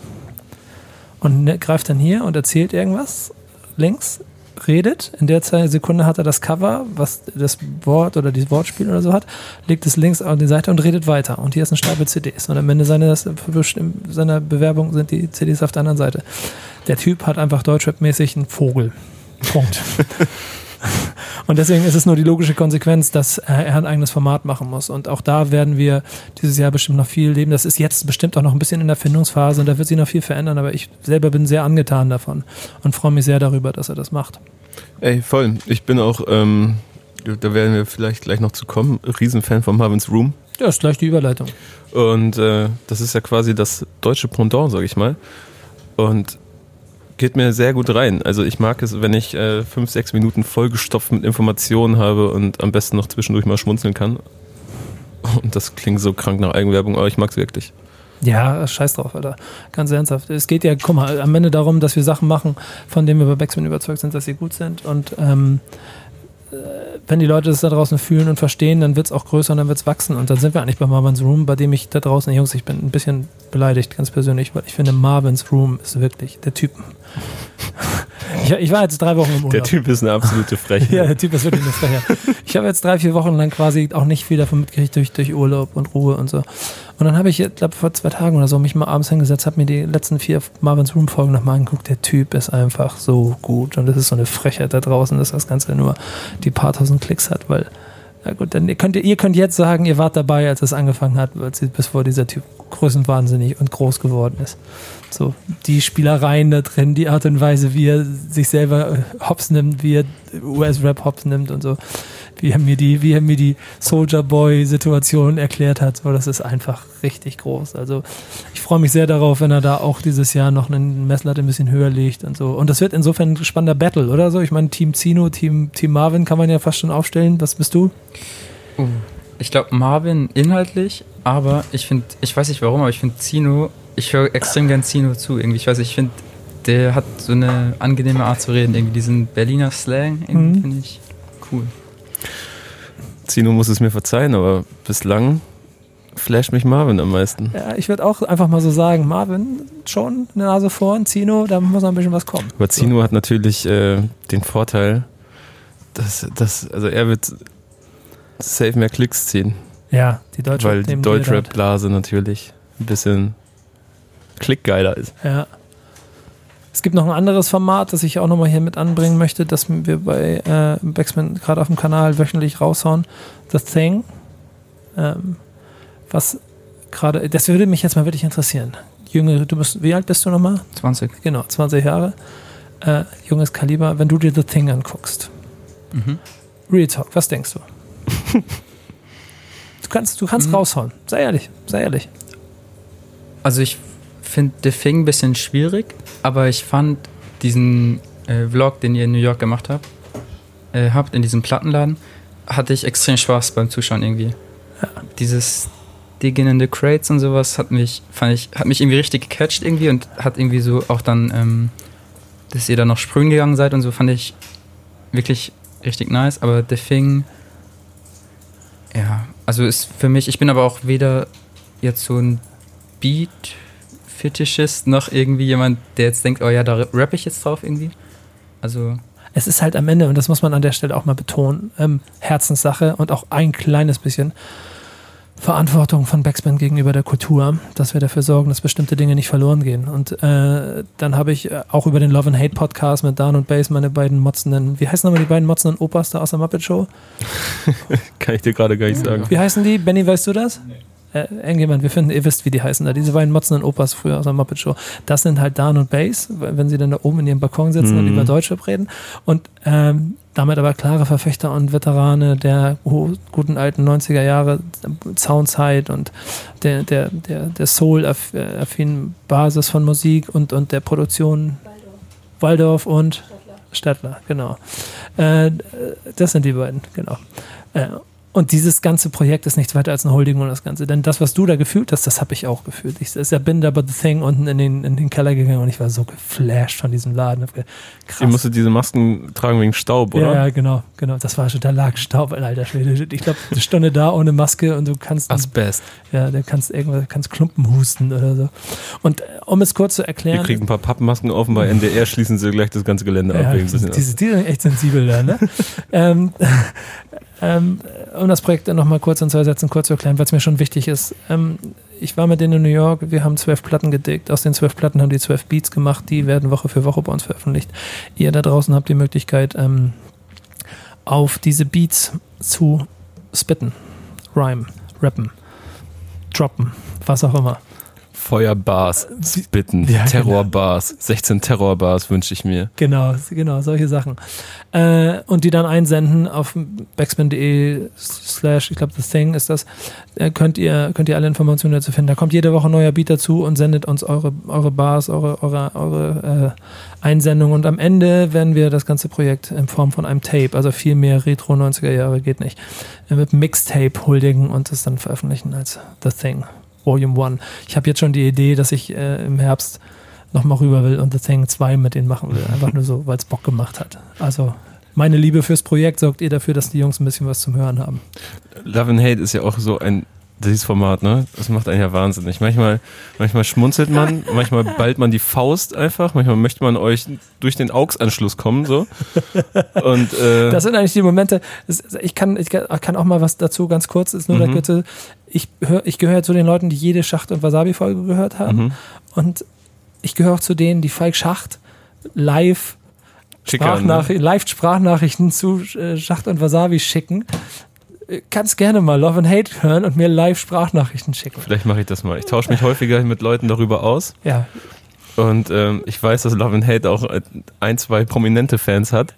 Und ne, greift dann hier und erzählt irgendwas links, redet. In der Sekunde hat er das Cover, was das Wort oder das Wortspiel oder so hat, legt es links auf die Seite und redet weiter. Und hier ist ein Stapel CDs. Und am Ende seines, seiner Bewerbung sind die CDs auf der anderen Seite. Der Typ hat einfach Deutschrap-mäßig einen Vogel. Punkt. Und deswegen ist es nur die logische Konsequenz, dass er ein eigenes Format machen muss. Und auch da werden wir dieses Jahr bestimmt noch viel leben. Das ist jetzt bestimmt auch noch ein bisschen in der Findungsphase und da wird sich noch viel verändern. Aber ich selber bin sehr angetan davon und freue mich sehr darüber, dass er das macht. Ey, voll. Ich bin auch, ähm, da werden wir vielleicht gleich noch zu kommen, Riesenfan von Marvin's Room. Ja, ist gleich die Überleitung. Und äh, das ist ja quasi das deutsche Pendant, sag ich mal. Und geht mir sehr gut rein. Also ich mag es, wenn ich äh, fünf, sechs Minuten vollgestopft mit Informationen habe und am besten noch zwischendurch mal schmunzeln kann. Und das klingt so krank nach Eigenwerbung, aber ich mag es wirklich. Ja, scheiß drauf, Alter. Ganz ernsthaft. Es geht ja, guck mal, am Ende darum, dass wir Sachen machen, von denen wir bei Backspin überzeugt sind, dass sie gut sind. Und ähm, äh, wenn die Leute das da draußen fühlen und verstehen, dann wird es auch größer und dann wird es wachsen. Und dann sind wir eigentlich bei Marvin's Room, bei dem ich da draußen, Jungs, ich bin ein bisschen beleidigt, ganz persönlich, weil ich finde, Marvin's Room ist wirklich der Typ. Ich, ich, war jetzt drei Wochen im Urlaub. Der Typ ist eine absolute Frechheit. ja, der Typ ist wirklich eine Frechheit. Ich habe jetzt drei, vier Wochen lang quasi auch nicht viel davon mitgekriegt durch, durch Urlaub und Ruhe und so. Und dann habe ich, ich glaube, vor zwei Tagen oder so mich mal abends hingesetzt, habe mir die letzten vier Marvin's Room Folgen nochmal angeguckt. Der Typ ist einfach so gut. Und das ist so eine Frechheit da draußen, dass das Ganze nur die paar tausend Klicks hat, weil ja gut, dann könnt ihr, ihr könnt jetzt sagen, ihr wart dabei, als es angefangen hat, bevor dieser Typ größenwahnsinnig und groß geworden ist. So, die Spielereien da drin, die Art und Weise, wie er sich selber Hops nimmt, wie er US-Rap Hops nimmt und so, wie er mir die, wie er mir die Soldier Boy-Situation erklärt hat, so, das ist einfach richtig groß. Also ich freue mich sehr darauf, wenn er da auch dieses Jahr noch einen Messlatte ein bisschen höher legt und so. Und das wird insofern ein spannender Battle, oder so? Ich meine, Team Zino, Team, Team Marvin kann man ja fast schon aufstellen. Was bist du? Uh, ich glaube Marvin inhaltlich, aber ich finde, ich weiß nicht warum, aber ich finde Zino ich höre extrem gern Zino zu. Irgendwie. Ich weiß, ich finde, der hat so eine angenehme Art zu reden. Irgendwie diesen Berliner Slang, mhm. finde ich cool. Zino muss es mir verzeihen, aber bislang flasht mich Marvin am meisten. Ja, ich würde auch einfach mal so sagen, Marvin schon eine Nase vorn, Zino, da muss noch ein bisschen was kommen. Aber Zino so. hat natürlich äh, den Vorteil, dass, dass also er wird safe mehr Klicks ziehen. Ja, die Deutsche Weil die Deutschrap-Blase natürlich ein bisschen klickgeiler ist. Ja. Es gibt noch ein anderes Format, das ich auch nochmal hier mit anbringen möchte, das wir bei äh, Backspin gerade auf dem Kanal wöchentlich raushauen. The Thing. Ähm, was gerade, das würde mich jetzt mal wirklich interessieren. Junge, du bist, wie alt bist du nochmal? 20. Genau, 20 Jahre. Äh, junges Kaliber, wenn du dir The Thing anguckst. Mhm. Real Talk, was denkst du? du kannst, du kannst Mhm. raushauen. Sei ehrlich, sei ehrlich. Also ich finde The Thing ein bisschen schwierig, aber ich fand diesen äh, Vlog, den ihr in New York gemacht habt, äh, habt in diesem Plattenladen, hatte ich extrem Spaß beim Zuschauen irgendwie. Dieses Digging in the Crates und sowas hat mich, fand ich, hat mich irgendwie richtig gecatcht irgendwie und hat irgendwie so auch dann, ähm, dass ihr da noch sprühen gegangen seid und so, fand ich wirklich richtig nice. Aber The Thing, ja, also ist für mich, ich bin aber auch weder jetzt so ein Beat-Fetischist noch irgendwie jemand, der jetzt denkt, oh ja, da rappe ich jetzt drauf irgendwie. Also, Es ist halt am Ende, und das muss man an der Stelle auch mal betonen, ähm, Herzenssache und auch ein kleines bisschen Verantwortung von Backspin gegenüber der Kultur, dass wir dafür sorgen, dass bestimmte Dinge nicht verloren gehen. Und äh, dann habe ich äh, auch über den Love and Hate Podcast mit Dan und Base meine beiden motzenden, wie heißen nochmal die beiden motzenden Opas da aus der Muppet Show? Kann ich dir gerade gar nicht sagen. Wie heißen die? Benny, weißt du das? Äh, irgendjemand, wir finden, ihr wisst, wie die heißen da. Diese beiden motzenden Opas früher aus der Muppet Show. Das sind halt Dan und Bass, wenn sie dann da oben in ihrem Balkon sitzen und Mhm. über Deutschrap reden. Und ähm, damit aber klare Verfechter und Veterane der guten alten 90er Jahre Soundzeit und der, der, der, der Soul-affinen Basis von Musik und, und der Produktion Waldorf und Stadtler, genau. Äh, das sind die beiden, genau. Äh, und dieses ganze Projekt ist nichts weiter als eine Huldigung und das Ganze. Denn das, was du da gefühlt hast, das habe ich auch gefühlt. Ich, ich bin da bei The Thing unten in den, in den Keller gegangen und ich war so geflasht von diesem Laden. Ihr Krass. musstet diese Masken tragen wegen Staub, oder? Ja, ja, genau, genau. Das war schon, da lag Staub, alter Schwede. Ich glaube, eine Stunde da ohne Maske und du kannst, Asbest. ja, da kannst irgendwas, kannst Klumpen husten oder so. Und äh, um es kurz zu Wir erklären. kriegen ein paar Pappmasken auf und bei NDR schließen sie gleich das ganze Gelände ab. Ja, wegen ein bisschen die, die sind echt sensibel da, ne? ähm, ähm, um das Projekt dann nochmal kurz in zwei Sätzen kurz zu erklären, weil es mir schon wichtig ist. Ähm, ich war mit denen in New York, wir haben zwölf Platten gedickt. Aus den zwölf Platten haben die zwölf Beats gemacht, die werden Woche für Woche bei uns veröffentlicht. Ihr da draußen habt die Möglichkeit, ähm, auf diese Beats zu spitten, rhyme, rappen, droppen, was auch immer. Feuerbars, Spitten, Ja, genau. Terrorbars, 16 Terrorbars wünsche ich mir. Genau, genau, solche Sachen. Äh, und die dann einsenden auf backspin.de slash, ich glaube, the thing ist das, äh, könnt ihr, könnt ihr alle Informationen dazu finden. Da kommt jede Woche ein neuer Beat dazu und sendet uns eure, eure Bars, eure, eure, eure äh, Einsendungen. Und am Ende werden wir das ganze Projekt in Form von einem Tape, also viel mehr Retro 90er Jahre geht nicht, äh, mit Mixtape huldigen und das dann veröffentlichen als The Thing. Volume 1. Ich habe jetzt schon die Idee, dass ich äh, im Herbst nochmal rüber will und The Thing 2 mit denen machen will. Einfach nur so, weil es Bock gemacht hat. Also meine Liebe fürs Projekt sorgt ihr dafür, dass die Jungs ein bisschen was zum Hören haben. Love and Hate ist ja auch so ein dieses Format, ne? Das macht einen ja wahnsinnig. Manchmal, manchmal schmunzelt man, manchmal ballt man die Faust einfach, manchmal möchte man euch durch den AUX-Anschluss kommen, so. Und äh, Das sind eigentlich die Momente, ich kann, ich kann auch mal was dazu ganz kurz, ist nur Mhm. der Bitte, ich, hör, ich gehöre zu den Leuten, die jede Schacht- und Wasabi-Folge gehört haben mhm. und ich gehöre auch zu denen, die Falk Schacht live Schicker, ne? Sprachnachrichten, Live-Sprachnachrichten zu äh, Schacht und Wasabi schicken. Kannst gerne mal Love and Hate hören und mir Live-Sprachnachrichten schicken. Vielleicht mache ich das mal. Ich tausche mich häufiger mit Leuten darüber aus. Ja, Und ähm, ich weiß, dass Love and Hate auch ein, zwei prominente Fans hat.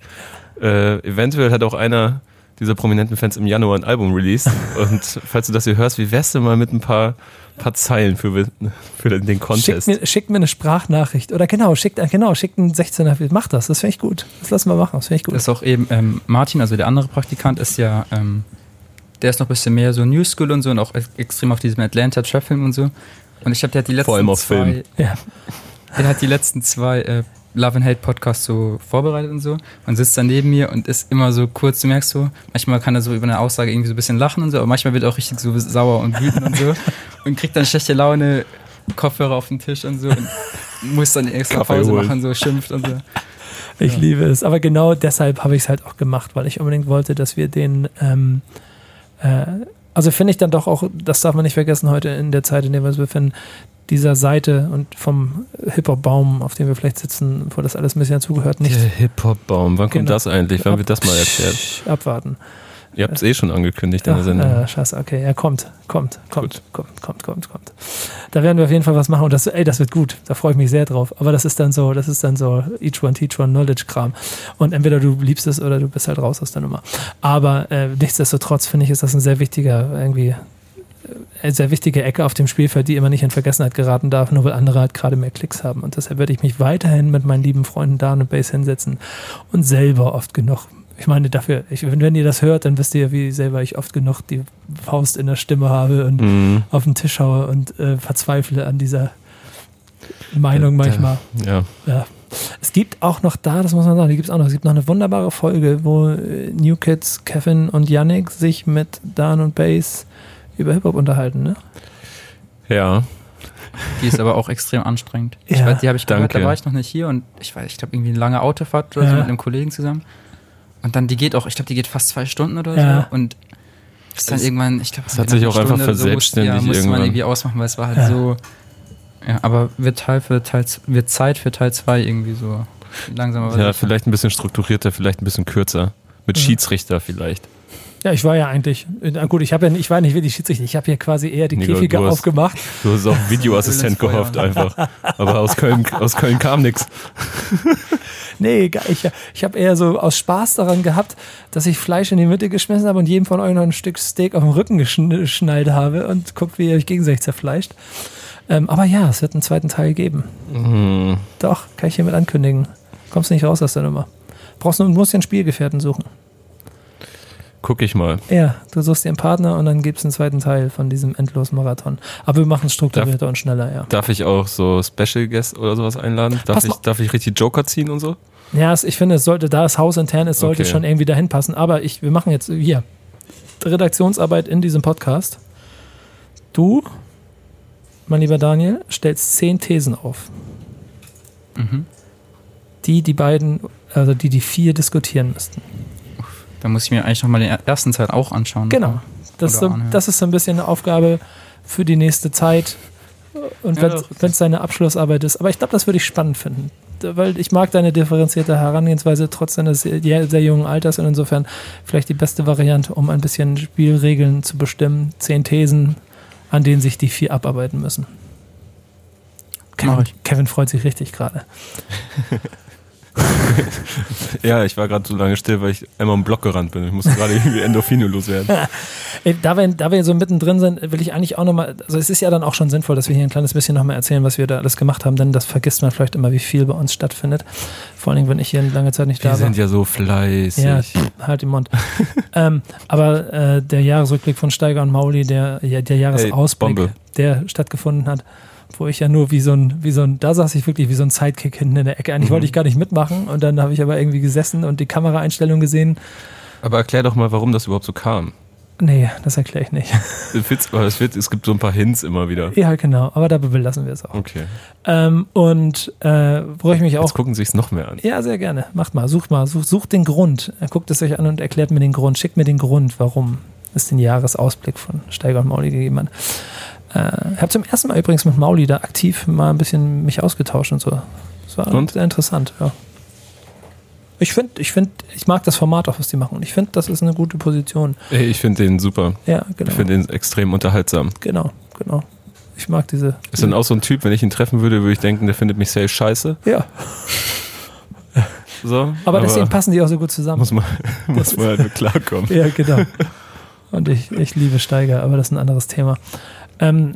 Äh, eventuell hat auch einer dieser prominenten Fans im Januar ein Album released. Und falls du das hier hörst, wie wärst du mal mit ein paar, paar Zeilen für, für den schickt Contest? mir, schickt mir eine Sprachnachricht. Oder genau, schickt, genau, schickt einen 16er. Mach das, das finde ich gut. Das lassen wir machen, das finde ich gut. Das ist auch eben, ähm, Martin, also der andere Praktikant, ist ja, ähm, der ist noch ein bisschen mehr so New School und so und auch ex- extrem auf diesem Atlanta-Trap-Film und so. Und ich habe, der hat die letzten Vor allem auf zwei, Film. Ja. der hat die letzten zwei äh, Love and Hate Podcasts so vorbereitet und so und sitzt dann neben mir und ist immer so kurz, du merkst so, manchmal kann er so über eine Aussage irgendwie so ein bisschen lachen und so, aber manchmal wird er auch richtig so sauer und wütend und so und kriegt dann schlechte Laune, Kopfhörer auf den Tisch und so und muss dann extra Kaffee Pause holen. machen, so schimpft und so. Ich Ja. liebe es. Aber genau deshalb habe ich es halt auch gemacht, weil ich unbedingt wollte, dass wir den, ähm, äh, also finde ich dann doch auch, das darf man nicht vergessen heute in der Zeit, in der wir uns befinden, dieser Seite und vom Hip-Hop-Baum, auf dem wir vielleicht sitzen, wo das alles ein bisschen dazugehört, nicht Der Hip-Hop-Baum, wann kommt Genau. das eigentlich? Wann wird das mal erklärt? Abwarten. Ihr habt es eh schon angekündigt in der Sendung. äh, scheiße, okay. Ja, kommt, kommt, kommt, kommt, kommt, kommt, kommt. Da werden wir auf jeden Fall was machen und das, ey, das wird gut. Da freue ich mich sehr drauf. Aber das ist dann so, das ist dann so each one teach one Knowledge Kram. Und entweder du liebst es oder du bist halt raus aus der Nummer. Aber äh, nichtsdestotrotz finde ich, ist das ein sehr wichtiger, irgendwie, äh, eine sehr wichtige Ecke auf dem Spielfeld, die immer nicht in Vergessenheit geraten darf, nur weil andere halt gerade mehr Klicks haben. Und deshalb werde ich mich weiterhin mit meinen lieben Freunden Dan und Base hinsetzen und selber oft genug ich meine, dafür, ich, wenn, ihr das hört, dann wisst ihr, wie selber ich oft genug die Faust in der Stimme habe und Mhm. auf den Tisch haue und äh, verzweifle an dieser Meinung manchmal. Ja. Ja. Es gibt auch noch da, das muss man sagen, die gibt es auch noch. Es gibt noch eine wunderbare Folge, wo äh, New Kids, Kevin und Yannick sich mit Dan und Bass über Hip-Hop unterhalten, ne? Ja. Die ist aber auch extrem anstrengend. Ich Ja, weiß, die habe ich gehört, danke. da war ich noch nicht hier und ich weiß, ich glaube irgendwie eine lange Autofahrt oder Ja. so mit einem Kollegen zusammen. Und dann, die geht auch, ich glaube, die geht fast zwei Stunden oder Ja. so. Und ist dann Es- irgendwann, ich glaube, es hat sich auch einfach verselbstständigt ja, musste man irgendwann. irgendwie ausmachen, weil es war halt Ja. so. Ja, aber wird Teil für Teil, wird Zeit für Teil 2 irgendwie so langsam aber Ja, sicher. vielleicht ein bisschen strukturierter, vielleicht ein bisschen kürzer. Mit Mhm. Schiedsrichter vielleicht. Ja, ich war ja eigentlich, na gut, ich habe ja, nicht- ich war nicht wirklich Schiedsrichter, ich habe hier quasi eher die Nee, Käfige du hast- aufgemacht. Du hast auf Videoassistent gehofft einfach. Aber aus Köln, aus Köln kam nichts. Nee, ich, ich habe eher so aus Spaß daran gehabt, dass ich Fleisch in die Mitte geschmissen habe und jedem von euch noch ein Stück Steak auf den Rücken geschn- geschnallt habe und guckt, wie ihr euch gegenseitig zerfleischt. Ähm, aber ja, es wird einen zweiten Teil geben. Mhm. Doch, kann ich hiermit ankündigen. Kommst du nicht raus aus der Nummer. Brauchst nur, musst dir einen Spielgefährten suchen. Guck ich mal. Ja, du suchst dir einen Partner und dann gibt es einen zweiten Teil von diesem endlosen Marathon. Aber wir machen es strukturierter und schneller, ja. Darf ich auch so Special Guests oder sowas einladen? Darf Pass ich, mal- darf ich richtig Joker ziehen und so? Ja, es, ich finde, es sollte, da es hausintern ist, sollte Okay. schon irgendwie dahin passen. Aber ich, wir machen jetzt hier Redaktionsarbeit in diesem Podcast. Du, mein lieber Daniel, stellst zehn Thesen auf, Mhm. die die beiden, also die die vier diskutieren müssten. Da muss ich mir eigentlich nochmal den ersten Teil auch anschauen. Genau. Das, ist so, das ist so ein bisschen eine Aufgabe für die nächste Zeit. Und Ja, wenn es deine Abschlussarbeit ist. Aber ich glaube, das würde ich spannend finden. Weil ich mag deine differenzierte Herangehensweise trotz deines sehr, sehr jungen Alters und insofern vielleicht die beste Variante, um ein bisschen Spielregeln zu bestimmen. Zehn Thesen, an denen sich die vier abarbeiten müssen. Kevin. Kevin freut sich richtig gerade. Ja, ich war gerade so lange still, weil ich einmal im Block gerannt bin. Ich musste gerade irgendwie Endorphine loswerden. Ey, Da wir, da wir so mittendrin sind, will ich eigentlich auch nochmal, also es ist ja dann auch schon sinnvoll, dass wir hier ein kleines bisschen nochmal erzählen, was wir da alles gemacht haben, denn das vergisst man vielleicht immer, wie viel bei uns stattfindet. Vor allen Dingen, wenn ich hier eine lange Zeit nicht Wir da war. sind ja so fleißig. Ja, halt den Mund. ähm, aber äh, der Jahresrückblick von Steiger und Mauli, der, der Jahresausblick, Bombe. der stattgefunden hat, wo ich ja nur wie so ein, wie so ein, da saß ich wirklich wie so ein Sidekick hinten in der Ecke. Eigentlich Mhm. wollte ich gar nicht mitmachen und dann habe ich aber irgendwie gesessen und die Kameraeinstellung gesehen. Aber erklär doch mal, warum das überhaupt so kam. Nee, das erkläre ich nicht. Es wird, es, gibt so ein paar Hints immer wieder. ja, genau, aber dabei belassen wir es auch. Okay. Ähm, und äh, wo ich mich Jetzt auch. gucken sie es noch mehr an. Ja, sehr gerne. Macht mal, sucht mal, sucht, sucht den Grund. Er guckt es euch an und erklärt mir den Grund. Schickt mir den Grund, warum es den Jahresausblick von Steiger und Mauli gegeben hat. Äh, ich habe zum ersten Mal übrigens mit Mauli da aktiv mal ein bisschen mich ausgetauscht und so. Das war Und? sehr interessant, ja. Ich finde, ich finde, ich mag das Format auch, was die machen. Und ich finde, das ist eine gute Position. Ich finde den super. Ja, genau. Ich finde den extrem unterhaltsam. Genau, genau. Ich mag diese. Ist dann auch so ein Typ, wenn ich ihn treffen würde, würde ich denken, der findet mich safe scheiße. Ja, So. aber, deswegen passen die auch so gut zusammen. muss man, muss man halt klarkommen. Ja, genau. Und ich, ich liebe Steiger, aber das ist ein anderes Thema. Ähm,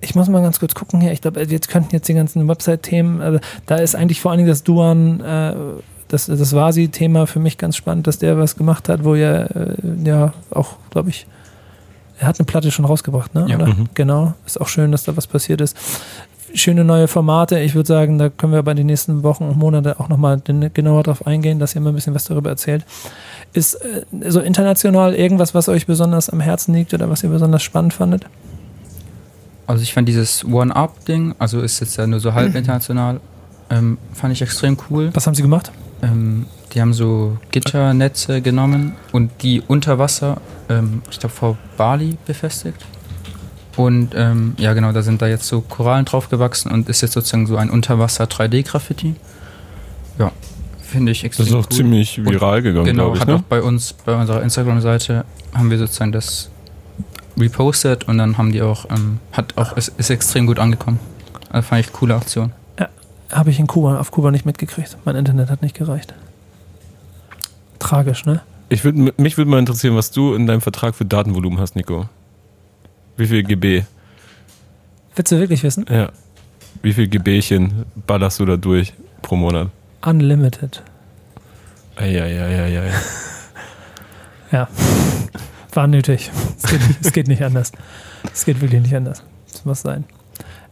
ich muss mal ganz kurz gucken hier. Ich glaube, jetzt könnten jetzt die ganzen Website-Themen, also da ist eigentlich vor allen Dingen das Duan, äh, das, das Vasi-Thema für mich ganz spannend, dass der was gemacht hat, wo er äh, ja auch, glaube ich, er hat eine Platte schon rausgebracht, ne? Ja. Mhm. Genau. Ist auch schön, dass da was passiert ist. Schöne neue Formate. Ich würde sagen, da können wir bei den nächsten Wochen und Monate auch nochmal genauer drauf eingehen, dass ihr mal ein bisschen was darüber erzählt. Ist äh, so international irgendwas, was euch besonders am Herzen liegt oder was ihr besonders spannend fandet? Also ich fand dieses One-Up-Ding, also ist jetzt ja nur so halb international, ähm, fand ich extrem cool. Was haben sie gemacht? Ähm, die haben so Gitternetze genommen und die unter Wasser, ähm, ich glaube vor Bali befestigt. Und ähm, ja genau, da sind da jetzt so Korallen drauf gewachsen und ist jetzt sozusagen so ein Unterwasser 3D-Graffiti. Ja, Finde ich Das extrem ist auch gut. ziemlich viral gegangen, Genau, glaube ich. hat Ne? auch bei uns, bei unserer Instagram-Seite, haben wir sozusagen das repostet und dann haben die auch, ähm, hat auch, ist, ist extrem gut angekommen. Also fand ich coole Aktion. Habe ich in Kuba, auf Kuba nicht mitgekriegt. Mein Internet hat nicht gereicht. Tragisch, ne? Ich würd, mich würde mal interessieren, was du in deinem Vertrag für Datenvolumen hast, Nico. Wie viel GB? Willst du wirklich wissen? Ja. Wie viel GBchen ballerst du da durch pro Monat? Unlimited. Eieieiei. Ja. War nötig. Es geht, nicht- es geht nicht anders. Es geht wirklich nicht anders. Das muss sein.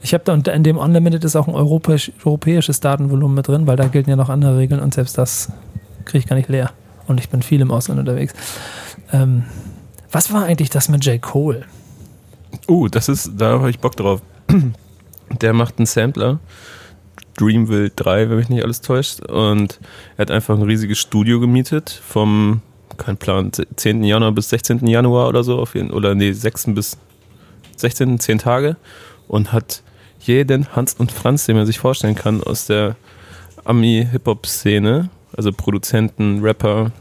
Ich habe da unter in dem Unlimited ist auch ein europäisch, europäisches Datenvolumen mit drin, weil da gelten ja noch andere Regeln und selbst das kriege ich gar nicht leer. Und ich bin viel im Ausland unterwegs. Ähm, was war eigentlich das mit J. Cole? Uh, das ist, da habe ich Bock drauf. Der macht einen Sampler, Dreamville 3, wenn mich nicht alles täuscht. Und er hat einfach ein riesiges Studio gemietet vom, kein Plan, 10. Januar bis 16. Januar oder so, auf jeden, oder nee, 6. bis 16. 10 Tage. Und hat jeden Hans und Franz, den man sich vorstellen kann, aus der Ami-Hip-Hop-Szene, also Produzenten, Rapper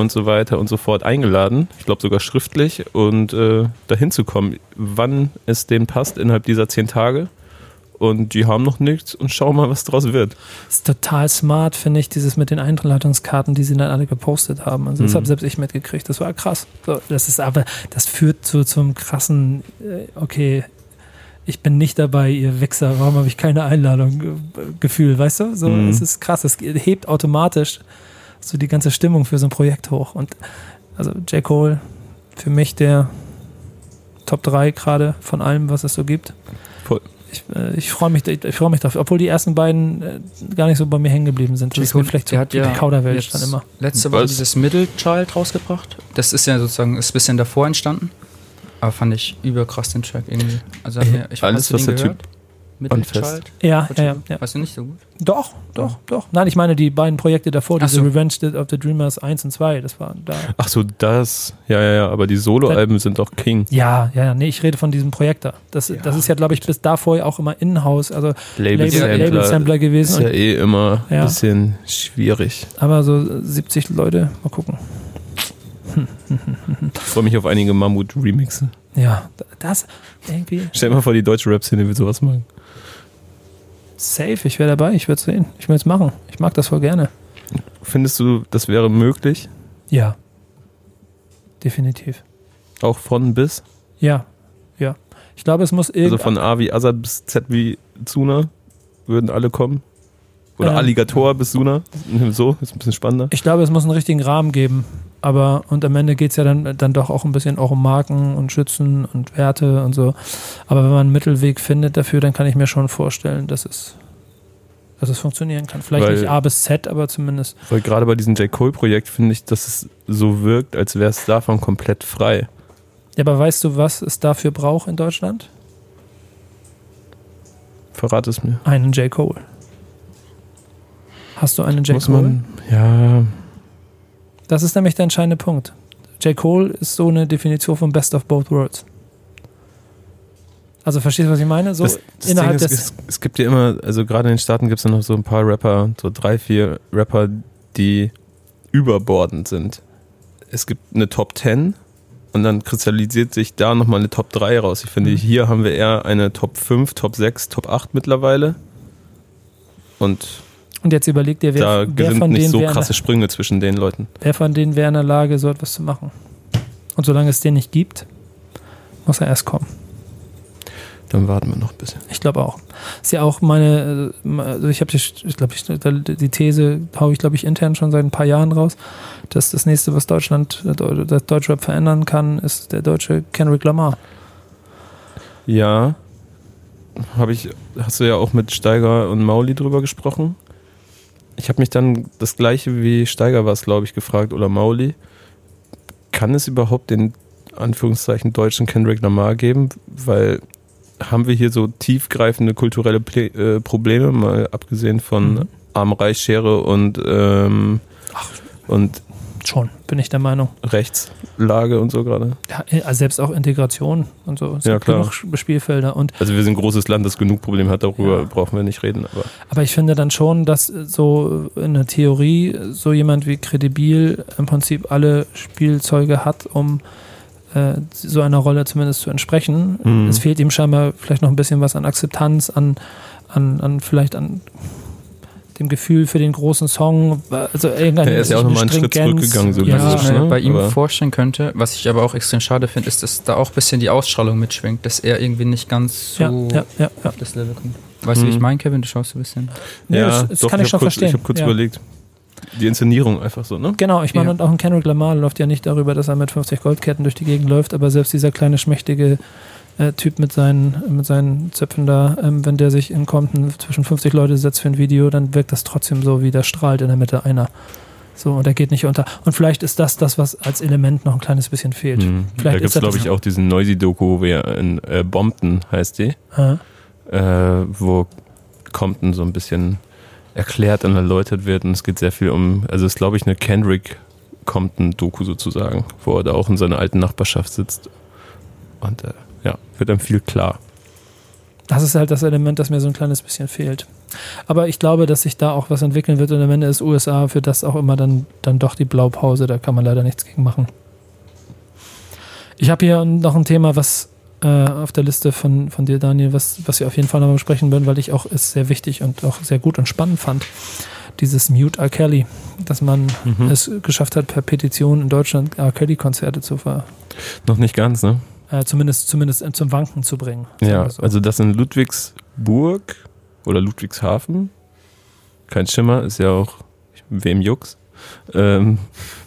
und so weiter und so fort eingeladen. Ich glaube sogar schriftlich und äh, dahin zu kommen, wann es denen passt innerhalb dieser zehn Tage. Und die haben noch nichts und schauen mal, was draus wird. ist total smart, finde ich, dieses mit den Einladungskarten, die sie dann alle gepostet haben. Also das Mhm. habe selbst ich mitgekriegt. Das war krass. So, das ist aber, das führt zu zum krassen, äh, okay, ich bin nicht dabei, ihr Wichser, warum habe ich keine Einladung äh, Gefühl, weißt du? So, Mhm. es ist krass. Es hebt automatisch so die ganze Stimmung für so ein Projekt hoch. Und also J. Cole, für mich der Top 3 gerade von allem, was es so gibt. Voll. Ich, äh, ich freue mich, ich freue mich dafür, obwohl die ersten beiden äh, gar nicht so bei mir hängen geblieben sind. Das ist mir vielleicht so der hat ja die Kauderwelsch dann immer. Letzte Woche Was? dieses Middle Child rausgebracht. Das ist ja sozusagen, ist ein bisschen davor entstanden. Aber fand ich überkrass den Track irgendwie. Also mir- ich alles, was den der gehört? Middle anfasst. Child? Ja, ja, ja, ja. Weißt du nicht so gut? Doch, doch, doch. Nein, ich meine die beiden Projekte davor, Ach diese so. Revenge of the Dreamers 1 und 2, das war da. Ach so, das. Ja, ja, ja, aber die Soloalben sind doch King. Ja, ja, ja, nee, ich rede von diesem Projekt da. Das, das ist ja, glaube ich, bis davor auch immer in-house, also Label, Label-Sampler Label Sampler ist gewesen. ja Und, eh immer ein Ja. bisschen schwierig. aber so 70 Leute, mal gucken. Ich freue mich auf einige Mammut-Remixe. Ja, das irgendwie Stell dir mal vor, die deutsche Rap-Szene will sowas machen. Safe, ich wäre dabei, ich würde sehen. Ich will es machen. Ich mag das voll gerne. Findest du, das wäre möglich? Ja. Definitiv. Auch von bis? Ja, ja. Ich glaube, es muss Also irgendwie. von A wie Azad bis Z wie Zuna würden alle kommen? Oder Ähm. Alligator bis Suna? So, ist ein bisschen spannender. ich glaube, es muss einen richtigen Rahmen geben. Aber, und am Ende geht es ja dann, dann doch auch ein bisschen auch um Marken und Schützen und Werte und so. Aber wenn man einen Mittelweg findet dafür, dann kann ich mir schon vorstellen, dass es, dass es funktionieren kann. Vielleicht Weil- nicht A bis Z, aber zumindest. Weil gerade bei diesem J. Cole-Projekt finde ich, dass es so wirkt, als wäre es davon komplett frei. Ja, aber weißt du, was es dafür braucht in Deutschland? Verrat es mir. Einen J. Cole. Hast du einen J. Muss Cole? man, ja, Das ist nämlich der entscheidende Punkt. J. Cole ist so eine Definition von Best of Both Worlds. Also verstehst du, was ich meine? So das, das innerhalb Ding des. es, es gibt ja immer, also gerade in den Staaten gibt es ja noch so ein paar Rapper, so drei, vier Rapper, die überbordend sind. Es gibt eine Top 10 und dann kristallisiert sich da nochmal eine Top 3 raus. Ich finde, Mhm. hier haben wir eher eine Top 5, Top 6, Top 8 mittlerweile. Und Und jetzt überleg dir, wer, da wer, von nicht denen so wäre, krasse Sprünge zwischen den Leuten. wer von denen wäre in der Lage, so etwas zu machen. Und solange es den nicht gibt, muss er erst kommen. Dann warten wir noch ein bisschen. Ich glaube auch. Ist ja auch meine, äh, also ich habe die, ich glaube, ich, die These haue ich, glaube ich, intern schon seit ein paar Jahren raus, dass das nächste, was Deutschland, äh, das Deutschrap verändern kann, ist der deutsche Kendrick Lamar. Ja, habe ich, hast du ja auch mit Steiger und Mauli drüber gesprochen. Ich habe mich dann das gleiche wie Steiger war es, glaube ich, gefragt oder Mauli. Kann es überhaupt den Anführungszeichen deutschen Kendrick Lamar geben? Weil haben wir hier so tiefgreifende kulturelle Ple äh, Probleme, mal abgesehen von Mhm. Arm-Reich-Schere und, ähm, und Schon, bin ich der Meinung. Rechtslage und so gerade. Ja, also selbst auch Integration und so. Es Ja, klar. genug Spielfelder und Also wir sind ein großes Land, das genug Probleme hat, darüber Ja. brauchen wir nicht reden. Aber Aber ich finde dann schon, dass so in der Theorie so jemand wie Credibil im Prinzip alle Spielzeuge hat, um äh, so einer Rolle zumindest zu entsprechen. Mhm. Es fehlt ihm scheinbar vielleicht noch ein bisschen was an Akzeptanz, an, an, an vielleicht an dem Gefühl für den großen Song. Also irgendeine Er ist ja auch nochmal einen Schritt zurückgegangen, so ja, Was ich mir ne? bei ihm Aber- vorstellen könnte, was ich aber auch extrem schade finde, ist, dass da auch ein bisschen die Ausstrahlung mitschwingt, dass er irgendwie nicht ganz so ja, ja, ja, ja. auf das Level kommt. Weißt du, wie ich Mhm. meine, Kevin? Du schaust ein bisschen. Nee, ja, das, das doch, kann ich, hab schon kurz, verstehen. Ich habe kurz ja. überlegt. Die Inszenierung einfach so, ne? Genau, ich meine, Ja. und auch ein Kendrick Lamar läuft ja nicht darüber, dass er mit 50 Goldketten durch die Gegend läuft, aber selbst dieser kleine, schmächtige äh, Typ mit seinen, mit seinen Zöpfen da, ähm, wenn der sich in Compton zwischen 50 Leute setzt für ein Video, dann wirkt das trotzdem so, wie da strahlt in der Mitte einer. So, und er geht nicht unter. Und vielleicht ist das das, was als Element noch ein kleines bisschen fehlt. Mhm. Da gibt es, glaube ich, auch diesen Noisy-Doku, wie er in äh, Bompton heißt die, äh, wo Compton so ein bisschen erklärt und erläutert wird. Und es geht sehr viel um, also es ist, glaube ich, eine Kendrick Compton-Doku sozusagen, wo er da auch in seiner alten Nachbarschaft sitzt. Und äh, ja, wird einem viel klar. Das ist halt das Element, das mir so ein kleines bisschen fehlt. Aber ich glaube, dass sich da auch was entwickeln wird und am Ende ist USA für das auch immer dann, dann doch die Blaupause. Da kann man leider nichts gegen machen. Ich habe hier noch ein Thema, was äh, auf der Liste von, von dir, Daniel, was, was wir auf jeden Fall noch besprechen würden, weil ich auch es sehr wichtig und auch sehr gut und spannend fand. Dieses Mute R. Kelly, dass man Mhm. es geschafft hat, per Petition in Deutschland R. Kelly-Konzerte zu ver, Noch nicht ganz, ne? Äh, zumindest, zumindest äh, zum Wanken zu bringen. Ja, so. also das in Ludwigsburg oder Ludwigshafen, kein Schimmer, ist ja auch wem Jux, ähm,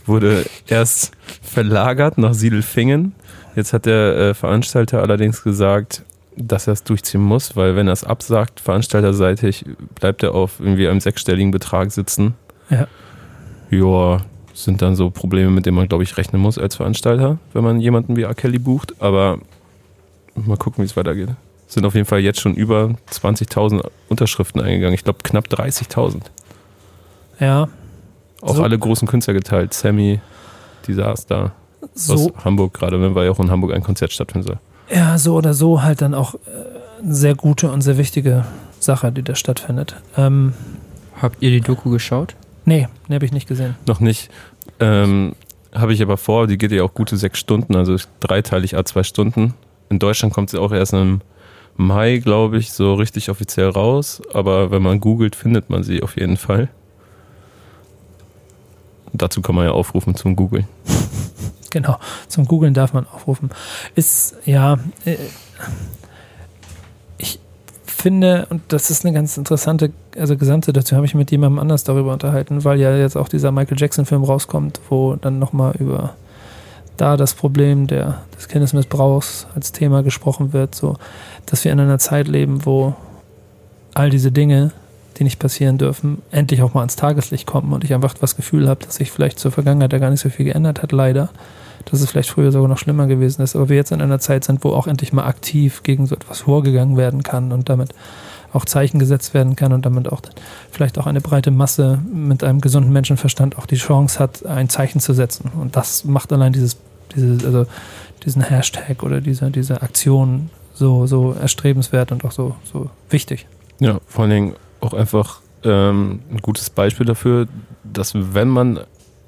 wurde erst verlagert nach Siedelfingen. Jetzt hat der äh, Veranstalter allerdings gesagt, dass er es durchziehen muss, weil wenn er es absagt, veranstalterseitig, bleibt er auf irgendwie einem sechsstelligen Betrag sitzen. Ja. Ja, sind dann so Probleme, mit denen man, glaube ich, rechnen muss als Veranstalter, wenn man jemanden wie R. Kelly bucht. Aber mal gucken, wie es weitergeht. Es sind auf jeden Fall jetzt schon über 20.000 Unterschriften eingegangen. Ich glaube, knapp 30.000. ja, Auch So. alle großen Künstler geteilt. Sammy, Disaster so, aus Hamburg gerade, ne, weil ja auch in Hamburg ein Konzert stattfinden soll. Ja, so oder so halt dann auch äh, eine sehr gute und sehr wichtige Sache, die da stattfindet. Ähm, Habt ihr die Doku geschaut? Nee, nee, habe ich nicht gesehen. Noch nicht. Ähm, Habe ich aber vor, die geht ja auch gute sechs Stunden, also dreiteilig a zwei Stunden. In Deutschland kommt sie auch erst im Mai, glaube ich, so richtig offiziell raus. Aber wenn man googelt, findet man sie auf jeden Fall. Dazu kann man ja aufrufen zum Googeln. Genau, zum Googlen darf man aufrufen. Ist, ja, äh, finde, und das ist eine ganz interessante, also Gesamtsituation, habe ich mit jemandem anders darüber unterhalten, weil ja jetzt auch dieser Michael Jackson-Film rauskommt, wo dann nochmal über da das Problem der, des Kindesmissbrauchs als Thema gesprochen wird, so, dass wir in einer Zeit leben, wo all diese Dinge, die nicht passieren dürfen, endlich auch mal ans Tageslicht kommen und ich einfach das Gefühl habe, dass sich vielleicht zur Vergangenheit da gar nicht so viel geändert hat, leider. Dass es vielleicht früher sogar noch schlimmer gewesen ist, aber wir jetzt in einer Zeit sind, wo auch endlich mal aktiv gegen so etwas vorgegangen werden kann und damit auch Zeichen gesetzt werden kann und damit auch vielleicht auch eine breite Masse mit einem gesunden Menschenverstand auch die Chance hat, ein Zeichen zu setzen. Und das macht allein dieses, dieses also diesen Hashtag oder diese, diese Aktion so, so erstrebenswert und auch so, so wichtig. Ja, vor allen Dingen auch einfach ähm, ein gutes Beispiel dafür, dass wenn man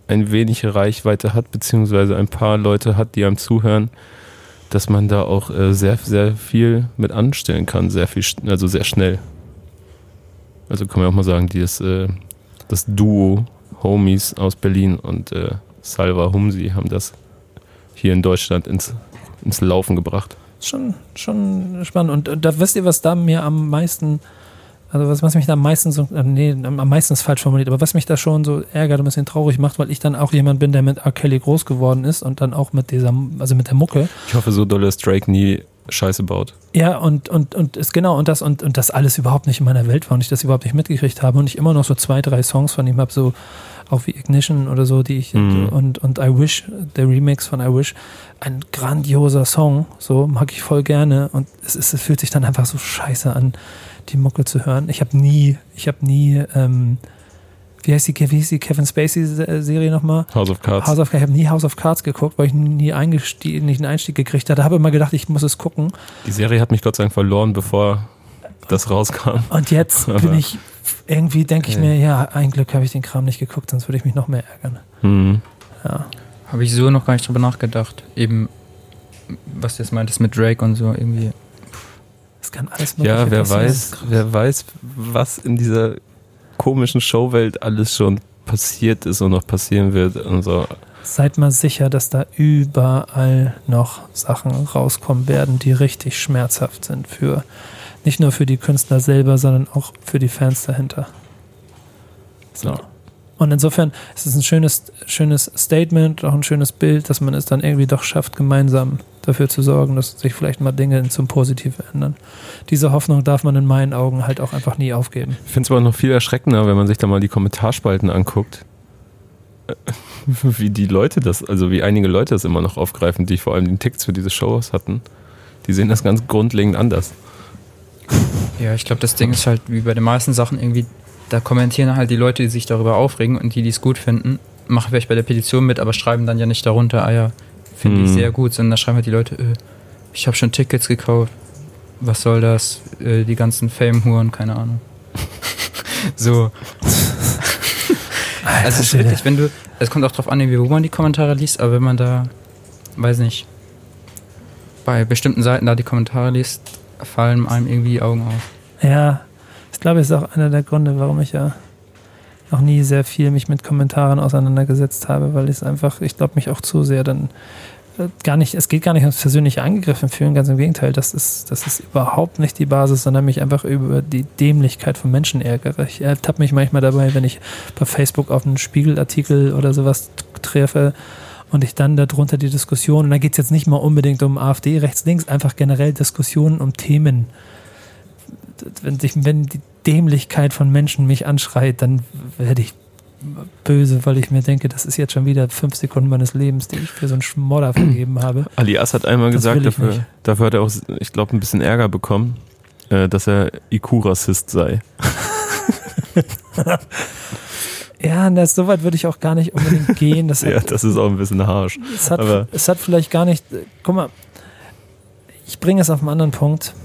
ein wenig Reichweite hat, beziehungsweise ein paar Leute hat, die einem zuhören, dass man da auch äh, sehr, sehr viel mit anstellen kann, sehr viel, also sehr schnell. Also kann man auch mal sagen, dieses, äh, das Duo Homies aus Berlin und äh, Salva Humsi haben das hier in Deutschland ins, ins Laufen gebracht. Schon, schon spannend. Und äh, da wisst ihr, was da mir am meisten, also was, was mich da am meisten so, äh, nee, am am meisten ist falsch formuliert, aber was mich da schon so ärgert und ein bisschen traurig macht, weil ich dann auch jemand bin, der mit R. Kelly groß geworden ist und dann auch mit dieser, also mit der Mucke. Ich hoffe so doll, dass Drake nie Scheiße baut. Ja, und, und, und ist genau, und das, und, und das alles überhaupt nicht in meiner Welt war und ich das überhaupt nicht mitgekriegt habe und ich immer noch so zwei, drei Songs von ihm habe, so auch wie Ignition oder so, die ich Mhm. und, und I Wish, der Remix von I Wish, ein grandioser Song, so mag ich voll gerne und es, ist, es fühlt sich dann einfach so scheiße an, die Mucke zu hören. Ich habe nie, ich habe nie ähm, wie heißt die, wie hieß die Kevin Spacey-Serie nochmal? House of Cards. House of Cards. Ich habe nie House of Cards geguckt, weil ich nie eingestieg, nicht einen Einstieg gekriegt hatte. Habe immer gedacht, ich muss es gucken. Die Serie hat mich Gott sei Dank verloren, bevor das rauskam. Und jetzt bin ich irgendwie, denke ich Okay. mir, ja, ein Glück habe ich den Kram nicht geguckt, sonst würde ich mich noch mehr ärgern. Hm. Ja. Habe ich so noch gar nicht drüber nachgedacht. Eben, was du jetzt meintest mit Drake und so irgendwie. Das kann alles Ja, Mögliche wer passieren. weiß, wer weiß, was in dieser komischen Showwelt alles schon passiert ist und noch passieren wird und so. Seid mal sicher, dass da überall noch Sachen rauskommen werden, die richtig schmerzhaft sind für nicht nur für die Künstler selber, sondern auch für die Fans dahinter. So. Und insofern ist es ein schönes, schönes Statement, auch ein schönes Bild, dass man es dann irgendwie doch schafft, gemeinsam dafür zu sorgen, dass sich vielleicht mal Dinge zum Positiven ändern. Diese Hoffnung darf man in meinen Augen halt auch einfach nie aufgeben. Ich finde es aber noch viel erschreckender, wenn man sich da mal die Kommentarspalten anguckt. Wie die Leute das, also wie einige Leute das immer noch aufgreifen, die vor allem den Ticks für diese Shows hatten. Die sehen das ganz grundlegend anders. Ja, ich glaube, das Ding ist halt wie bei den meisten Sachen irgendwie, da kommentieren halt die Leute, die sich darüber aufregen und die, die es gut finden, machen vielleicht bei der Petition mit, aber schreiben dann ja nicht darunter, ah ja, finde ich Hm. sehr gut, sondern da schreiben halt die Leute, äh, ich habe schon Tickets gekauft, was soll das, äh, die ganzen Fame-Huren, keine Ahnung. so, also es ist wirklich, wenn du, es kommt auch drauf an, irgendwie, wo man die Kommentare liest, aber wenn man da, weiß nicht, bei bestimmten Seiten da die Kommentare liest, fallen einem irgendwie die Augen auf. Ja, glaube, es ist auch einer der Gründe, warum ich ja noch nie sehr viel mich mit Kommentaren auseinandergesetzt habe, weil ich es einfach, ich glaube, mich auch zu sehr dann äh, gar nicht, es geht gar nicht ums persönliche angegriffen fühlen, ganz im Gegenteil, das ist, das ist überhaupt nicht die Basis, sondern mich einfach über die Dämlichkeit von Menschen ärgere. Ich ertappe mich manchmal dabei, wenn ich bei Facebook auf einen Spiegelartikel oder sowas treffe und ich dann darunter die Diskussion, und da geht es jetzt nicht mal unbedingt um AfD, rechts, links, einfach generell Diskussionen um Themen, wenn, sich, wenn die Dämlichkeit von Menschen mich anschreit, dann werde ich böse, weil ich mir denke, das ist jetzt schon wieder fünf Sekunden meines Lebens, die ich für so einen Schmodder vergeben habe. Alias hat einmal Das gesagt, dafür, dafür hat er auch, ich glaube, ein bisschen Ärger bekommen, äh, dass er IQ-Rassist sei. Ja, das, so weit würde ich auch gar nicht unbedingt gehen. Das hat, Ja, das ist auch ein bisschen harsch. es, hat, es hat vielleicht gar nicht. Guck mal, ich bringe es auf einen anderen Punkt.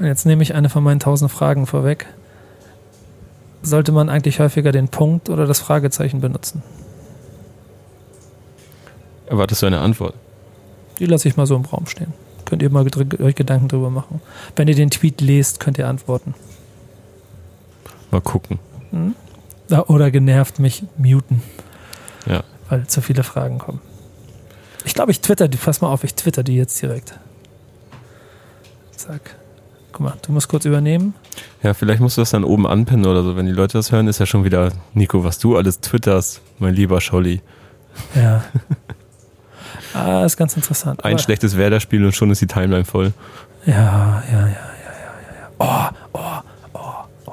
Jetzt nehme ich eine von meinen tausend Fragen vorweg. Sollte man eigentlich häufiger den Punkt oder das Fragezeichen benutzen? Erwartest du eine Antwort? Die lasse ich mal so im Raum stehen. Könnt ihr mal euch Gedanken drüber machen. Wenn ihr den Tweet lest, könnt ihr antworten. Mal gucken. Ja, Oder genervt mich muten, Ja. weil zu viele Fragen kommen. Ich glaube, ich twitter die, pass mal auf, ich twitter die jetzt direkt. Zack. Guck mal, du musst kurz übernehmen. Ja, vielleicht musst du das dann oben anpinnen oder so. Wenn die Leute das hören, ist ja schon wieder, Nico, was du alles twitterst, mein lieber Scholli. Ja. ah, ist ganz interessant. Ein Aber- schlechtes Werder-Spiel und schon ist die Timeline voll. Ja, ja, ja, ja, ja, ja, ja. Oh, oh, oh, oh.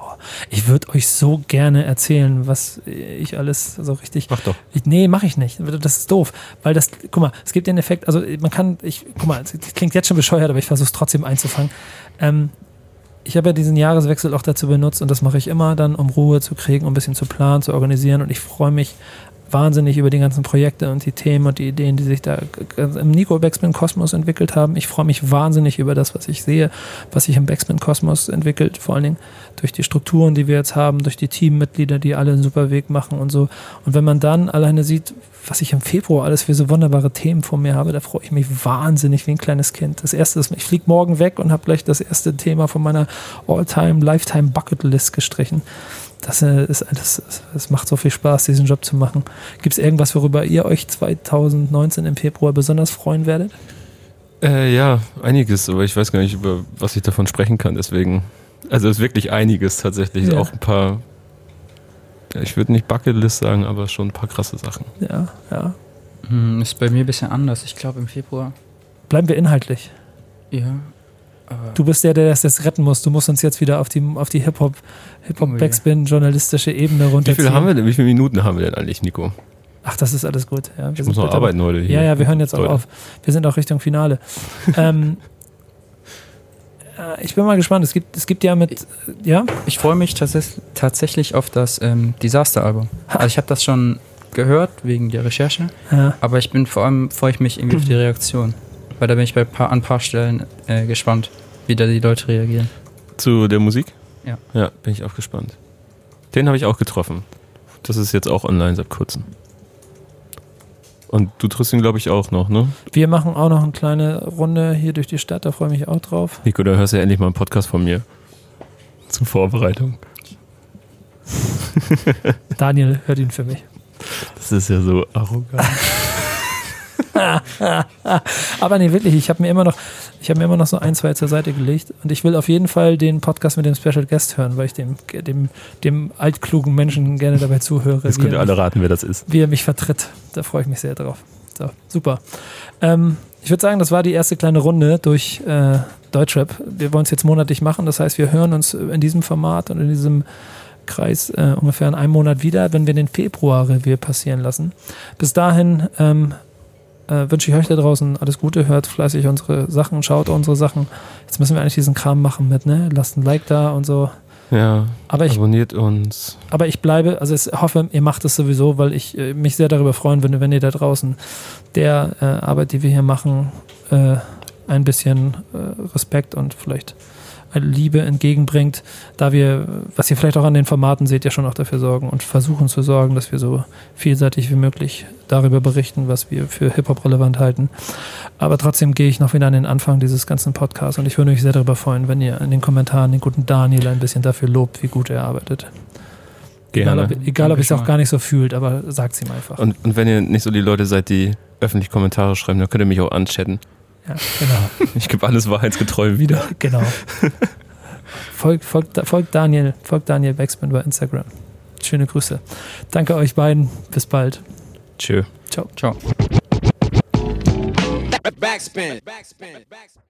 Ich würde euch so gerne erzählen, was ich alles so richtig. Mach doch. Ich, nee, mache ich nicht. Das ist doof. Weil das, guck mal, es gibt den Effekt, also man kann, ich, guck mal, es klingt jetzt schon bescheuert, aber ich versuche es trotzdem einzufangen. Ähm, ich habe ja diesen Jahreswechsel auch dazu benutzt und das mache ich immer dann, um Ruhe zu kriegen, um ein bisschen zu planen, zu organisieren und ich freue mich wahnsinnig über die ganzen Projekte und die Themen und die Ideen, die sich da im Nico Backspin Kosmos entwickelt haben. Ich freue mich wahnsinnig über das, was ich sehe, was sich im Backspin Kosmos entwickelt, vor allen Dingen durch die Strukturen, die wir jetzt haben, durch die Teammitglieder, die alle einen super Weg machen und so. Und wenn man dann alleine sieht, was ich im Februar alles für so wunderbare Themen vor mir habe, da freue ich mich wahnsinnig wie ein kleines Kind. Das erste ist, ich fliege morgen weg und habe gleich das erste Thema von meiner All-Time Lifetime Bucket List gestrichen. Das, äh, ist, das, es macht so viel Spaß, diesen Job zu machen. Gibt es irgendwas, worüber ihr euch 2019 im Februar besonders freuen werdet? Äh, ja, einiges, aber ich weiß gar nicht, über was ich davon sprechen kann, deswegen. Also es ist wirklich einiges tatsächlich. Ja. Auch ein paar, ja, ich würde nicht Bucketlist sagen, aber schon ein paar krasse Sachen. Ja, ja. Hm, ist bei mir ein bisschen anders. Ich glaube im Februar. Bleiben wir inhaltlich. Ja. Du bist der, der das jetzt retten muss. Du musst uns jetzt wieder auf die, auf die Hip-Hop, Hip-Hop Oh je. Backspin journalistische Ebene Wie runterziehen. viel haben wir denn? Wie viele Minuten haben wir denn eigentlich, Nico? Ach, das ist alles gut. Ja, wir Ich sind muss noch arbeiten heute hier. Ja, ja, wir hören jetzt auch auf. Wir sind auch Richtung Finale. ähm, Äh, ich bin mal gespannt. Es gibt, es gibt ja mit, ja? Ich freue mich tats tatsächlich auf das ähm, Disaster-Album. Also ich habe das schon gehört wegen der Recherche, ja. aber ich bin vor allem freue ich mich irgendwie auf die Reaktion, weil da bin ich bei paar, an ein paar Stellen äh, gespannt, wie da die Leute reagieren. Zu der Musik? Ja. Ja, bin ich auch gespannt. Den habe ich auch getroffen. Das ist jetzt auch online seit kurzem. Und du triffst ihn, glaube ich, auch noch, ne? Wir machen auch noch eine kleine Runde hier durch die Stadt, da freue ich mich auch drauf. Nico, da hörst du ja endlich mal einen Podcast von mir. Zur Vorbereitung. Daniel hört ihn für mich. Das ist ja so arrogant. Aber nee, wirklich, ich habe mir immer noch, ich habe mir immer noch so ein, zwei zur Seite gelegt und ich will auf jeden Fall den Podcast mit dem Special Guest hören, weil ich dem, dem, dem altklugen Menschen gerne dabei zuhöre. Jetzt könnt ihr alle mich- raten, wer das ist. wie er mich vertritt. Da freue ich mich sehr drauf. So, super. Ähm, ich würde sagen, das war die erste kleine Runde durch äh, Deutschrap. Wir wollen es jetzt monatlich machen. Das heißt, wir hören uns in diesem Format und in diesem Kreis äh, ungefähr in einem Monat wieder, wenn wir den Februar Revue passieren lassen. Bis dahin ähm, äh, wünsche ich euch da draußen alles Gute. Hört fleißig unsere Sachen, schaut unsere Sachen. Jetzt müssen wir eigentlich diesen Kram machen mit, ne? Lasst ein Like da und so. Ja, Aber ich abonniert uns. aber ich bleibe, also ich hoffe, ihr macht es sowieso, weil ich äh, mich sehr darüber freuen würde, wenn ihr da draußen der äh, Arbeit, die wir hier machen, äh, ein bisschen äh, Respekt und vielleicht Liebe entgegenbringt, da wir, was ihr vielleicht auch an den Formaten seht, ja schon auch dafür sorgen und versuchen zu sorgen, dass wir so vielseitig wie möglich darüber berichten, was wir für Hip-Hop relevant halten. Aber trotzdem gehe ich noch wieder an den Anfang dieses ganzen Podcasts und ich würde mich sehr darüber freuen, wenn ihr in den Kommentaren den guten Daniel ein bisschen dafür lobt, wie gut er arbeitet. Egal, ob, Gerne. egal, ob Danke ich es auch gar nicht so fühlt, aber sagt's ihm einfach. Und, und wenn ihr nicht so die Leute seid, die öffentlich Kommentare schreiben, dann könnt ihr mich auch anchatten. Ja, genau, Ich gebe alles wahrheitsgetreu wieder. genau. folgt, folgt, folgt Daniel, folgt Daniel Backspin bei Instagram. Schöne Grüße. Danke euch beiden. Bis bald. Tschö. Ciao. Ciao. Backspin. Backspin. Backspin.